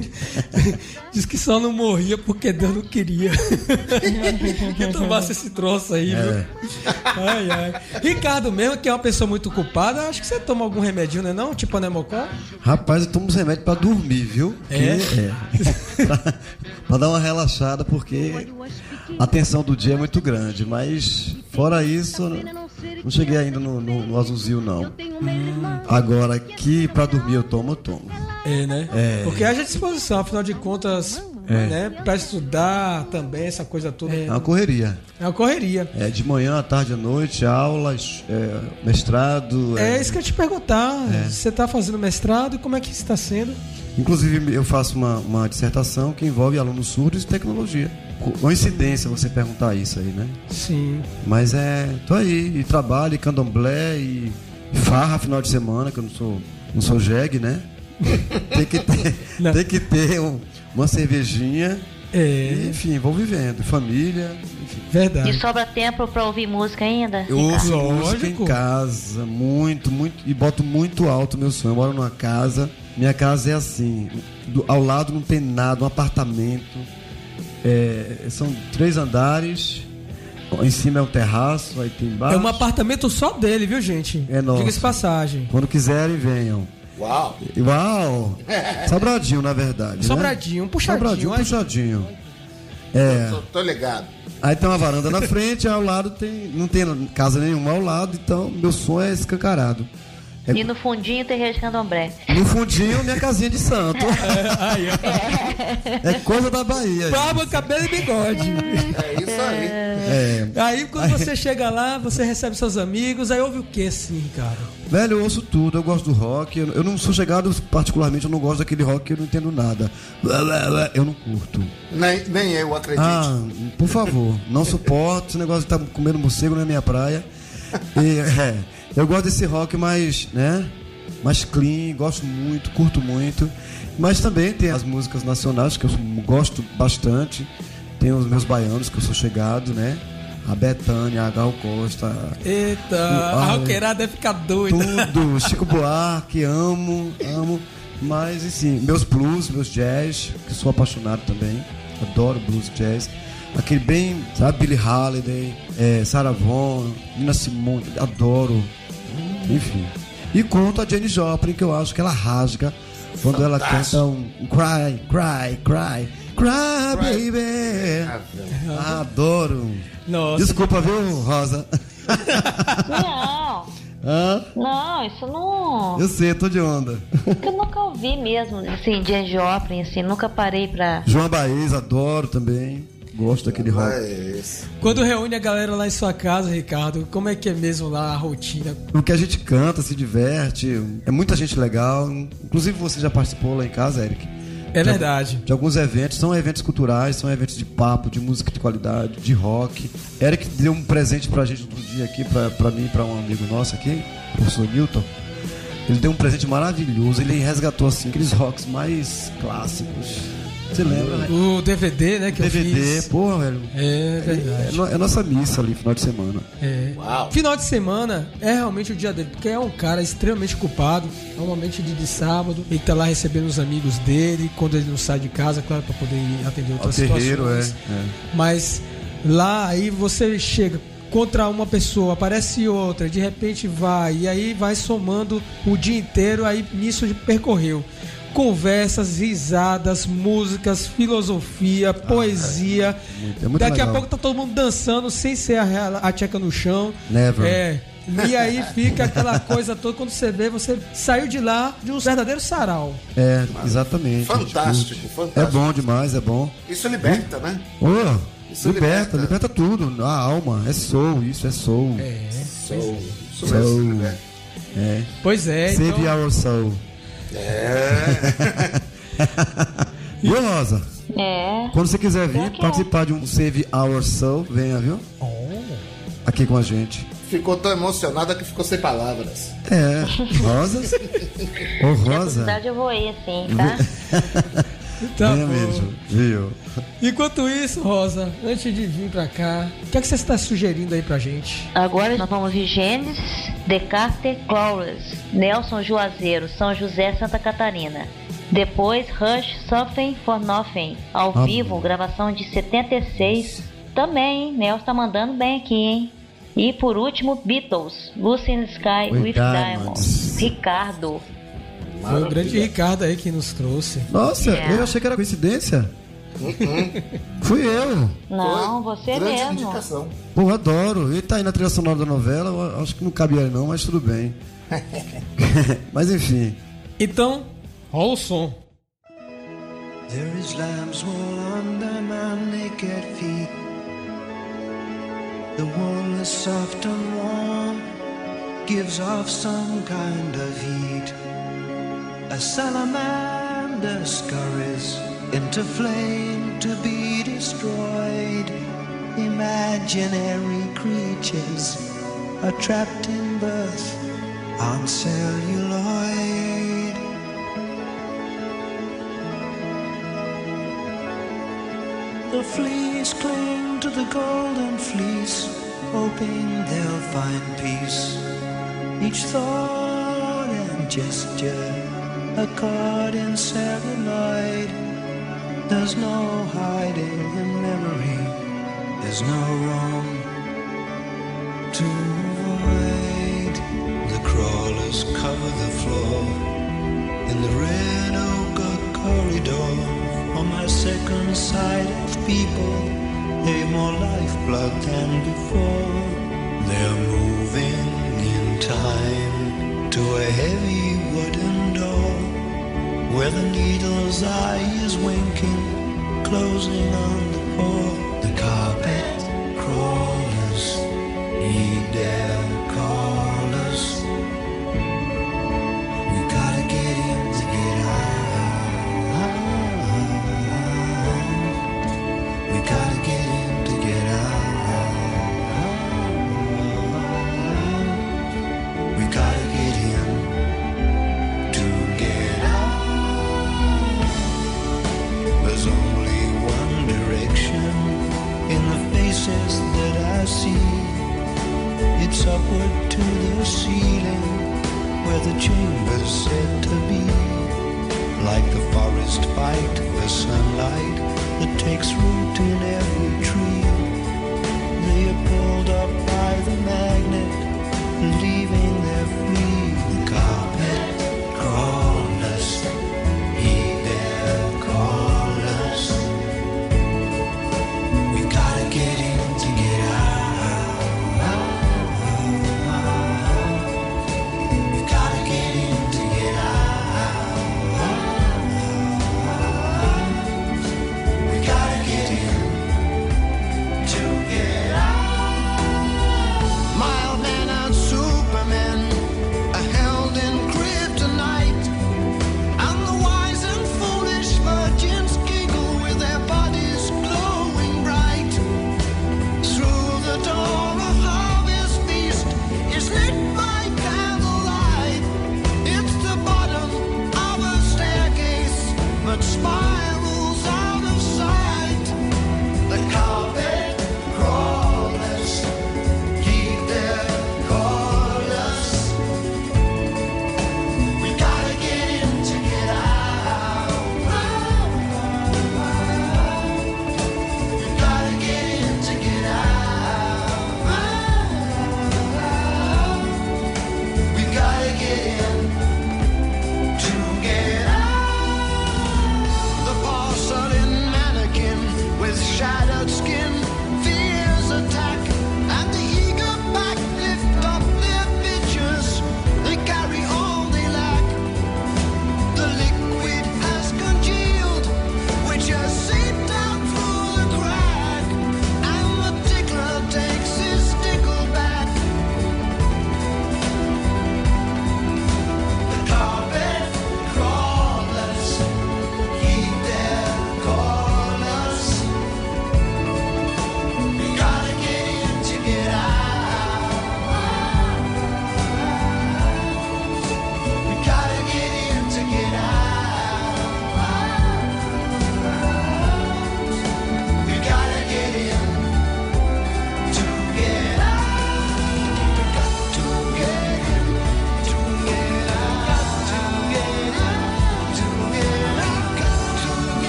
Diz que só não morria porque Deus não queria. que tomasse esse troço aí, É. viu? Ai, ai. Ricardo mesmo, que é uma pessoa muito culpada, acho que você toma algum remedinho, né não? Tipo anemocol? Rapaz, eu tomo uns remédios pra dormir, viu? É? Que- é. pra, pra dar uma relaxada, porque a tensão do dia é muito grande. Mas, fora isso, não, não cheguei ainda no, no, no azulzinho, não. Agora, que pra dormir eu tomo, eu tomo. É, né? É. Porque haja disposição, afinal de contas, É. né? Pra estudar também, essa coisa toda. É uma correria. É uma correria. É de manhã, à tarde, à noite, aulas, é, mestrado. É isso que eu ia te perguntar. É. Você tá fazendo mestrado e como é que está sendo? Inclusive, eu faço uma, uma dissertação que envolve alunos surdos e tecnologia. Co- Coincidência você perguntar isso aí, né? Sim. Mas é. tô aí, e trabalho, e candomblé, e farra final de semana, que eu não sou, não sou jegue, né? tem que ter, tem que ter um- uma cervejinha. É. E, enfim, vou vivendo. Família, enfim. Verdade. E sobra tempo pra ouvir música ainda? Eu ouço Ricardo? música em casa, muito, muito, e boto muito alto o meu som. Eu moro numa casa, minha casa é assim, do- ao lado não tem nada, um apartamento. É, são três andares, em cima é um terraço, aí tem embaixo. É um apartamento só dele, viu, gente? É nosso. Diga-se passagem. Quando quiserem, venham. Uau! Uau! Sobradinho, na verdade. né? Sobradinho, um puxadinho, Sobradinho, um olha. puxadinho. É. Tô, tô ligado. Aí tem uma varanda na frente, ao lado tem. Não tem casa nenhuma ao lado, então meu sonho é escancarado. É- E no fundinho tem Rede Candomblé. No fundinho, minha casinha de santo. É coisa da Bahia. Barba, cabelo e bigode. É isso aí. É. Aí quando você chega lá, você recebe seus amigos, aí ouve o que assim, cara? Velho, eu ouço tudo, eu gosto do rock. Eu não sou chegado, particularmente, eu não gosto daquele rock que eu não entendo nada. Eu não curto. Nem, nem eu acredito. Ah, por favor, não suporto. Esse negócio de estar comendo morcego é minha praia. E, é, eu gosto desse rock mais, né? Mais clean, gosto muito, curto muito. Mas também tem as músicas nacionais que eu gosto bastante. Tem os meus baianos que eu sou chegado, né? A Betânia, a Gal Costa. Eita, Ah, a roqueirada deve ficar doida. Tudo, Chico Buarque, amo, amo. Mas, assim, meus blues, meus jazz, que sou apaixonado também. Adoro blues jazz. Aquele bem, sabe, Billie Holiday, é, Sarah Vaughan, Nina Simone, adoro. Enfim. E conto a Jenny Joplin, que eu acho que ela rasga quando ela canta um, um cry, cry, cry, cry, baby. Adoro. Nossa. Desculpa, viu, Rosa? Não, Hã? não, isso não. Eu sei, tô de onda. Eu nunca ouvi mesmo, assim, de Joplin, assim, nunca parei pra. João Baez, adoro também. Gosto daquele rock. Quando reúne a galera lá em sua casa, Ricardo, como é que é mesmo lá a rotina? O que a gente canta, se diverte, é muita gente legal. Inclusive você já participou lá em casa, Eric. É De- verdade. De alguns eventos, são eventos culturais, são eventos de papo, de música de qualidade, de rock. Eric deu um presente pra gente outro dia aqui, pra, pra mim e pra um amigo nosso aqui, o professor Newton. Ele deu um presente maravilhoso, ele resgatou assim aqueles rocks mais clássicos. Você lembra, né? O DVD, né, que eu DVD, fiz. porra, velho. É verdade. É, no- é nossa missa ali, final de semana. É. Final de semana é realmente o dia dele, porque é um cara extremamente ocupado. Normalmente dia de sábado, ele tá lá recebendo os amigos dele, quando ele não sai de casa, claro, pra poder ir atender outras terreiro, é, situações. é. Mas lá aí você chega contra uma pessoa, aparece outra, de repente vai, e aí vai somando o dia inteiro, aí nisso percorreu. Conversas, risadas, músicas, filosofia, poesia. é muito Daqui a legal. pouco tá todo mundo dançando sem ser a, a tcheca no chão. Never. É. E aí fica aquela coisa toda, quando você vê, você saiu de lá de um verdadeiro sarau. É, exatamente. a Fantástico, curte. fantástico. É bom demais, é bom. Isso liberta, né? Ô, Isso liberta, liberta. liberta, tudo. A alma, é soul, isso é soul. É. Soul. Isso Soul. mesmo, liberta. É. Pois é, Save então- our soul. É. Viu, Rosa? É. Quando você quiser vir é. participar de um Save Our Soul, venha, viu? Aqui com a gente. Ficou tão emocionada que ficou sem palavras. É, Rosas? Ô, Se a Rosa. possibilidade eu vou ir, assim, tá? Tá venha bom. mesmo, viu? Enquanto isso, Rosa, antes de vir pra cá, o que, é que você está sugerindo aí pra gente? Agora nós vamos ouvir Gênesis, Descartes, Clauras, Nelson Juazeiro, São José, Santa Catarina. Depois Rush, Something for Nothing, ao Ah, vivo, gravação de 76. Também, hein? Nelson tá mandando bem aqui, hein? E por último, Beatles, Lucy in the Sky With with, Diamonds. Diamonds. Ricardo. Foi o grande Ricardo aí que nos trouxe. Nossa, É. eu achei que era coincidência. Fui eu. Não, você Grande mesmo. indicação. Pô, adoro. Ele tá aí na trilha sonora da novela, eu acho que não cabia ele não, mas tudo bem. mas enfim. Então, rola o som. There is lamb's wool under my naked feet. The wool is soft and warm, gives off some kind of heat. A salamander scurries into flame to be destroyed. Imaginary creatures are trapped in birth on celluloid. The fleas cling to the golden fleece, hoping they'll find peace. Each thought and gesture, a card in cellulite. There's no hiding the memory. There's no wrong to avoid. The crawlers cover the floor in the red oak corridor. On my second sight of people, they more lifeblood than before. They're moving in time to a heavy wooden where the needle's eye is winking, closing on the floor, the carpet.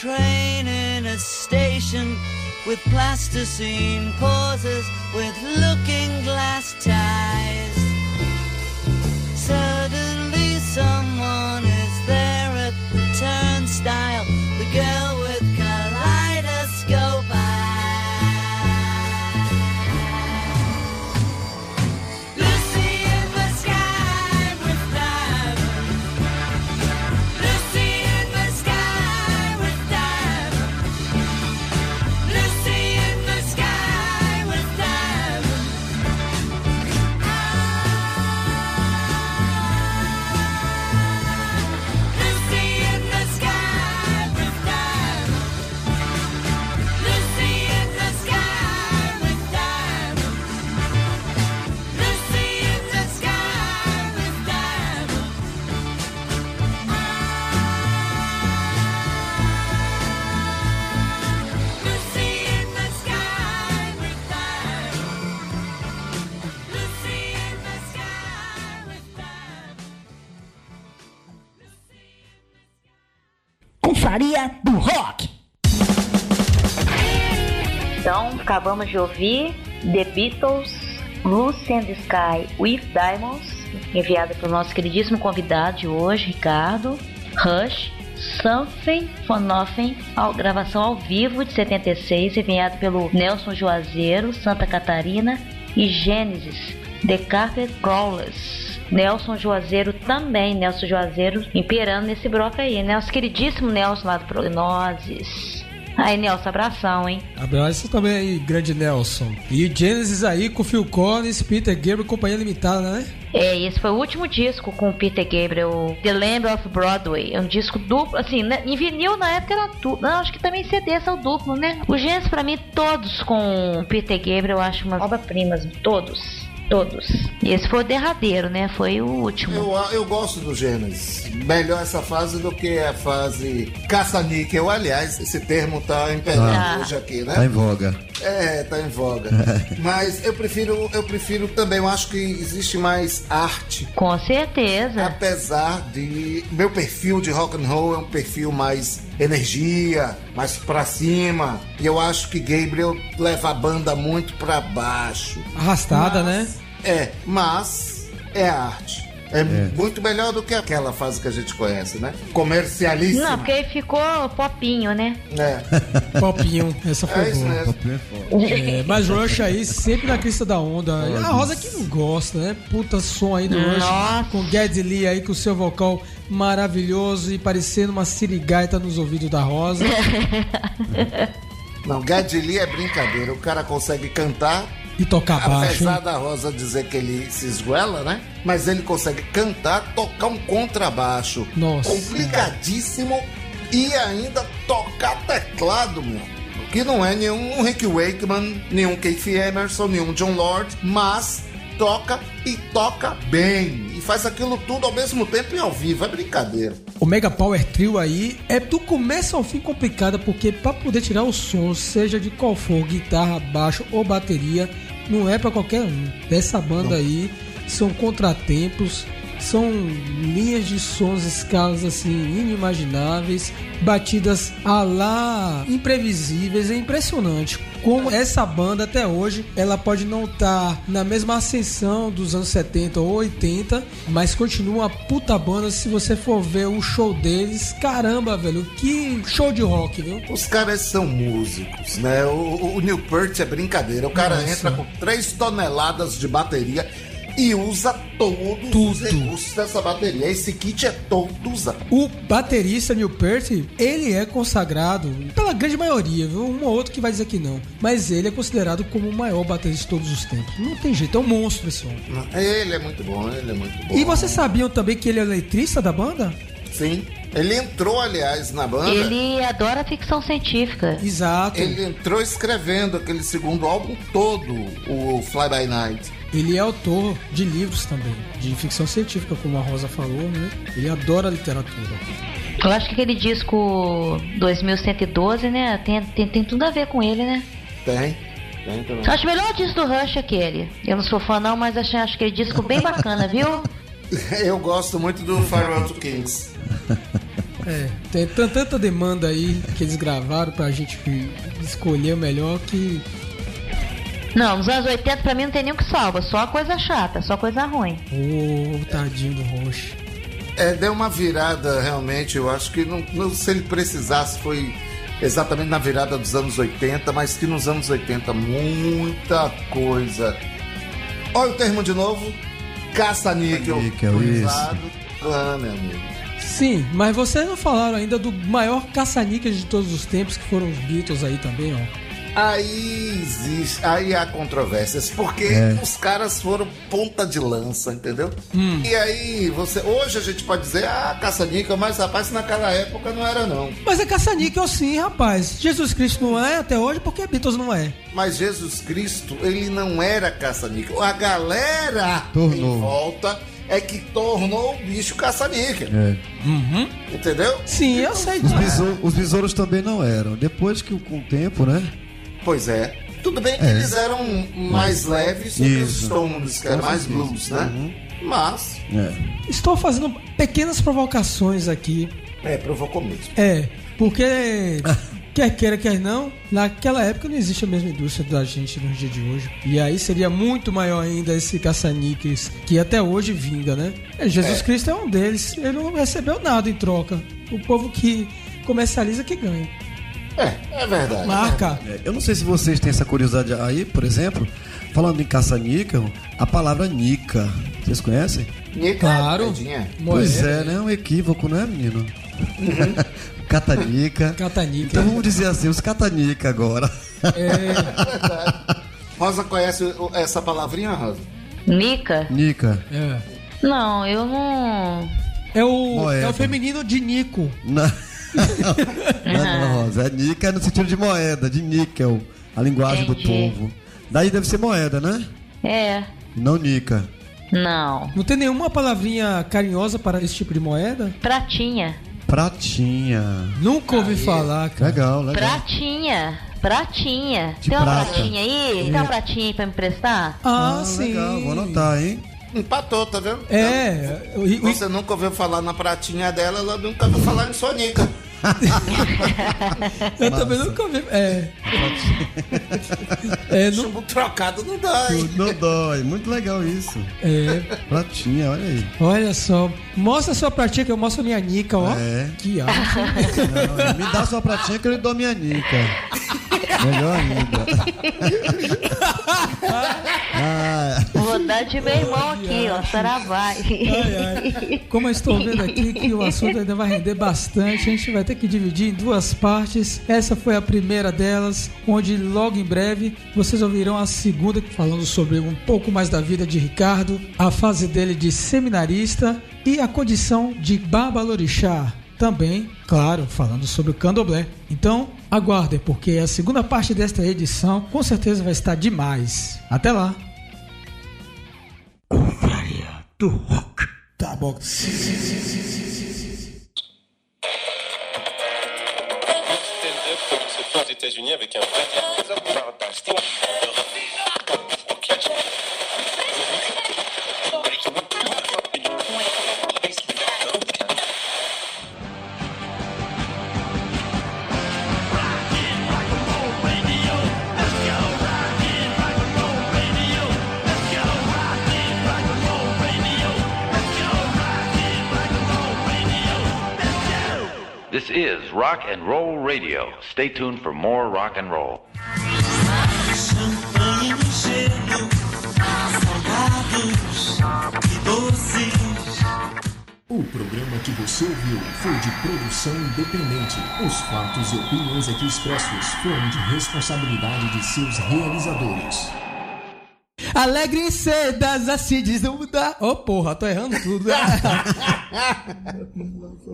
train in a station with plasticine pauses with looking glass ties. Suddenly someone Do Rock. Então, acabamos de ouvir The Beatles, and the Sky with Diamonds, enviada pelo nosso queridíssimo convidado de hoje, Ricardo. Rush, Something for Nothing, gravação ao vivo de 76, enviado pelo Nelson Juazeiro, Santa Catarina. E Gênesis, The Carpet Crawlers, Nelson Juazeiro também, Nelson Juazeiro imperando nesse bloco aí. Nosso queridíssimo Nelson lá do Prognoses. Aí, Nelson, abração, hein? Abraço também aí, grande Nelson. E o Genesis aí com Phil Collins, Peter Gabriel, Companhia Limitada, né? É, esse foi o último disco com o Peter Gabriel, The Lamb of Broadway. É um disco duplo, assim, né, em vinil na época era duplo. Não, acho que também CD são duplo, né? O Genesis, pra mim, todos com Peter Gabriel, eu acho umas obras-primas, todos. Todos. E esse foi o derradeiro, né? Foi o último. Eu, eu gosto do Gênesis. Melhor essa fase do que a fase caça-níquel. Aliás, esse termo tá imperando Ah. hoje aqui, né? Tá em voga. É, tá em voga. Mas eu prefiro, eu prefiro também, eu acho que existe mais arte. Com certeza. Apesar de meu perfil de rock and roll é um perfil mais energia, mais pra cima. E eu acho que Gabriel leva a banda muito pra baixo. Arrastada, Mas- né? É, mas é arte. É, muito melhor do que aquela fase que a gente conhece, né? Comercialíssima. Não, porque aí ficou popinho, né? É. Popinho, essa foi É isso boa. mesmo. É, mas Rush aí sempre na crista da onda. A Rosa que não gosta, né? Puta som aí do Rush. Nossa. Com Geddy Lee aí com seu vocal maravilhoso e parecendo uma sirigaita nos ouvidos da Rosa. Não, Lee é brincadeira. O cara consegue cantar. E tocar baixo. Apesar da Rosa dizer que ele se esguela, né? Mas ele consegue cantar, tocar um contrabaixo. Nossa. Complicadíssimo. E ainda tocar teclado, meu. Que não é nenhum Rick Wakeman, nenhum Keith Emerson, nenhum John Lord, mas toca e toca bem. E faz aquilo tudo ao mesmo tempo e ao vivo. É brincadeira. O Mega Power Trio aí é do começo ao fim complicada, porque pra poder tirar o som, seja de qual for, guitarra, baixo ou bateria, não é pra qualquer um. Dessa banda aí são contratempos, são linhas de sons, escalas assim inimagináveis, batidas a lá imprevisíveis, é impressionante. Como essa banda até hoje, ela pode não estar na mesma ascensão dos anos 70 ou 80, mas continua uma puta banda se você for ver o show deles. Caramba, velho, que show de rock, viu? Os caras são músicos, né? O, o Neil Peart é brincadeira. O cara Nossa. entra com 3 toneladas de bateria e usa todos os recursos dessa bateria. Esse kit é todo usado. O baterista Neil Peart, ele é consagrado pela grande maioria, viu? Um ou outro que vai dizer que não. Mas ele é considerado como o maior baterista de todos os tempos. Não tem jeito, é um monstro esse homem. Ele é muito bom, ele é muito bom. E vocês sabiam também que ele é o letrista da banda? Sim. Ele entrou, aliás, na banda. Ele adora ficção científica. Exato. Ele entrou escrevendo aquele segundo álbum todo, o Fly By Night. Ele é autor de livros também, de ficção científica, como a Rosa falou, né? Ele adora literatura. Eu acho que aquele disco 2112, né? Tem, tem, tem tudo a ver com ele, né? Tem. Tem também. Eu acho o melhor disco do Rush aquele. Eu não sou fã não, mas acho, acho aquele disco bem bacana, viu? Eu gosto muito do Farewell to Kings. É, tem tan- tanta demanda aí que eles gravaram pra gente escolher o melhor que. Não, nos anos 80 pra mim não tem nem o que salva, só coisa chata, só coisa ruim. Ô, tadinho do Roche. É, deu uma virada realmente, eu acho que não, não- se ele precisasse foi exatamente na virada dos anos 80, mas que nos anos 80 muita coisa. Olha o termo de novo, caça-níquel. Caça-níquel. Ah, meu amigo. Sim, mas vocês não falaram ainda do maior caça-níqueis de todos os tempos, que foram os Beatles aí também, ó. Aí existe, aí há controvérsias, porque É. os caras foram ponta de lança, entendeu? Hum. E aí, você. Hoje a gente pode dizer, ah, caça-níquel, mas rapaz, naquela época não era não. Mas é caça-níquel sim, rapaz. Jesus Cristo não é até hoje porque Beatles não é. Mas Jesus Cristo, ele não era caça-níquel. A galera Tornou. em volta é que tornou o bicho caça-níquel. É. Entendeu? Sim, eu sei Os, os besouros também não eram. Depois que com o tempo, né? Pois é. Tudo bem que É. eles eram mais leves do que os. Stones, que era mais blues, né? Mas, É. Estou fazendo pequenas provocações aqui. é, provocou mesmo. É, porque quer queira, quer não, naquela época não existe a mesma indústria da gente no dia de hoje. E aí seria muito maior ainda esse caça-níqueis que até hoje vinga, né? É, Jesus É. Cristo é um deles, ele não recebeu nada em troca. O povo que comercializa que ganha. É, é verdade. Marca. É, Eu não sei se vocês têm essa curiosidade aí, por exemplo, falando em caça-níquel, a palavra nica, vocês conhecem? Nica, Claro. Pois é, né? É um equívoco, né, menino? Catanica. Catanica. Então vamos dizer assim, os catanica agora. É, Rosa conhece essa palavrinha, Rosa? Nica? Nica. é. Não, eu não. É o, Moeda. é o feminino de Nico. Não, não, não, Rosa. É nica no sentido de moeda, de níquel, a linguagem do Entendi. povo. Daí deve ser moeda, né? É. Não nica. Não. Não tem nenhuma palavrinha carinhosa para esse tipo de moeda? Pratinha. Pratinha. Nunca ouvi falar, cara. Legal, legal. Pratinha. Pratinha. De Tem uma prata. pratinha aí? Tem uma pratinha aí pra me emprestar? Ah, Ah, sim. legal, vou anotar, hein? Empatou, tá vendo? É, o- o- Você nunca ouviu falar na pratinha dela, ela nunca ouviu falar em Sonica. eu também nunca ouvi. É. é, não, Chumbo trocado não hein? Não dói. Muito legal isso. é. Pratinha, olha aí. Olha só. Mostra a sua pratinha que eu mostro a minha nica, ó. É. Que. Não, me dá sua pratinha que eu lhe dou minha nica. Melhor ainda. Ah, Vou dar de meu irmão aqui, ó. Saravai. Ai, ai. Como eu estou vendo aqui que o assunto ainda vai render bastante, a gente vai ter que dividir em duas partes. Essa foi a primeira delas, onde logo em breve vocês ouvirão a segunda, falando sobre um pouco mais da vida de Ricardo, a fase dele de seminarista e a condição de Babalorixá. Também, claro, falando sobre o candomblé. Então, aguardem, porque a segunda parte desta edição com certeza vai estar demais. Até lá! do rock. Tá bom. aux États-Unis avec un This is Rock and Roll Radio. Stay tuned for more rock and roll. O programa que você ouviu foi de produção independente. Os fatos e opiniões aqui expressos foram de responsabilidade de seus realizadores. Alegre e cedas, assim diz o mudar. Ô, porra, tô errando tudo.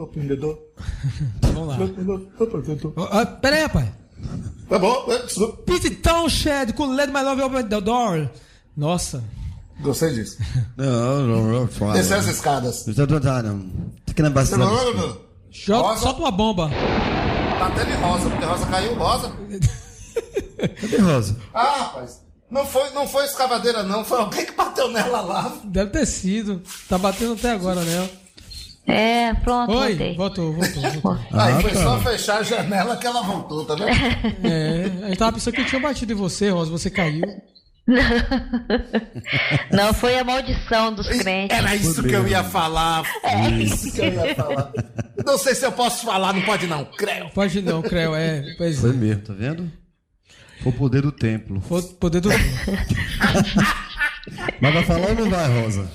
Aprendedor. Vamos lá. Pera aí, rapaz. Tá bom. Pete Townshend com Let My Love Open the Door. Nossa. Gostei disso. Não, não, não. Descer as escadas. Tá, tá, tá, não. Tá querendo bastante. Jota- Rosa. Solta uma bomba. Tá até de rosa, porque rosa caiu, rosa. Cadê Rosa? Ah, rapaz. Não foi, não foi escavadeira, não. Foi alguém que bateu nela lá. Deve ter sido. Tá batendo até agora, né? É, pronto, Oi, voltei. voltou, voltou, voltou. Aí Ah, foi tá. só fechar a janela que ela voltou, tá vendo? É, a gente tava pensando que tinha batido em você, Rosa, você caiu. Não, foi a maldição dos crentes. Era isso que eu ia falar. É isso que eu ia falar. Não sei se eu posso falar, não pode não. Creu. Pode não, Creu, é. Pois Foi é. mesmo, tá vendo? O poder do templo. O poder do. Mas vai falar ou não vai, Rosa?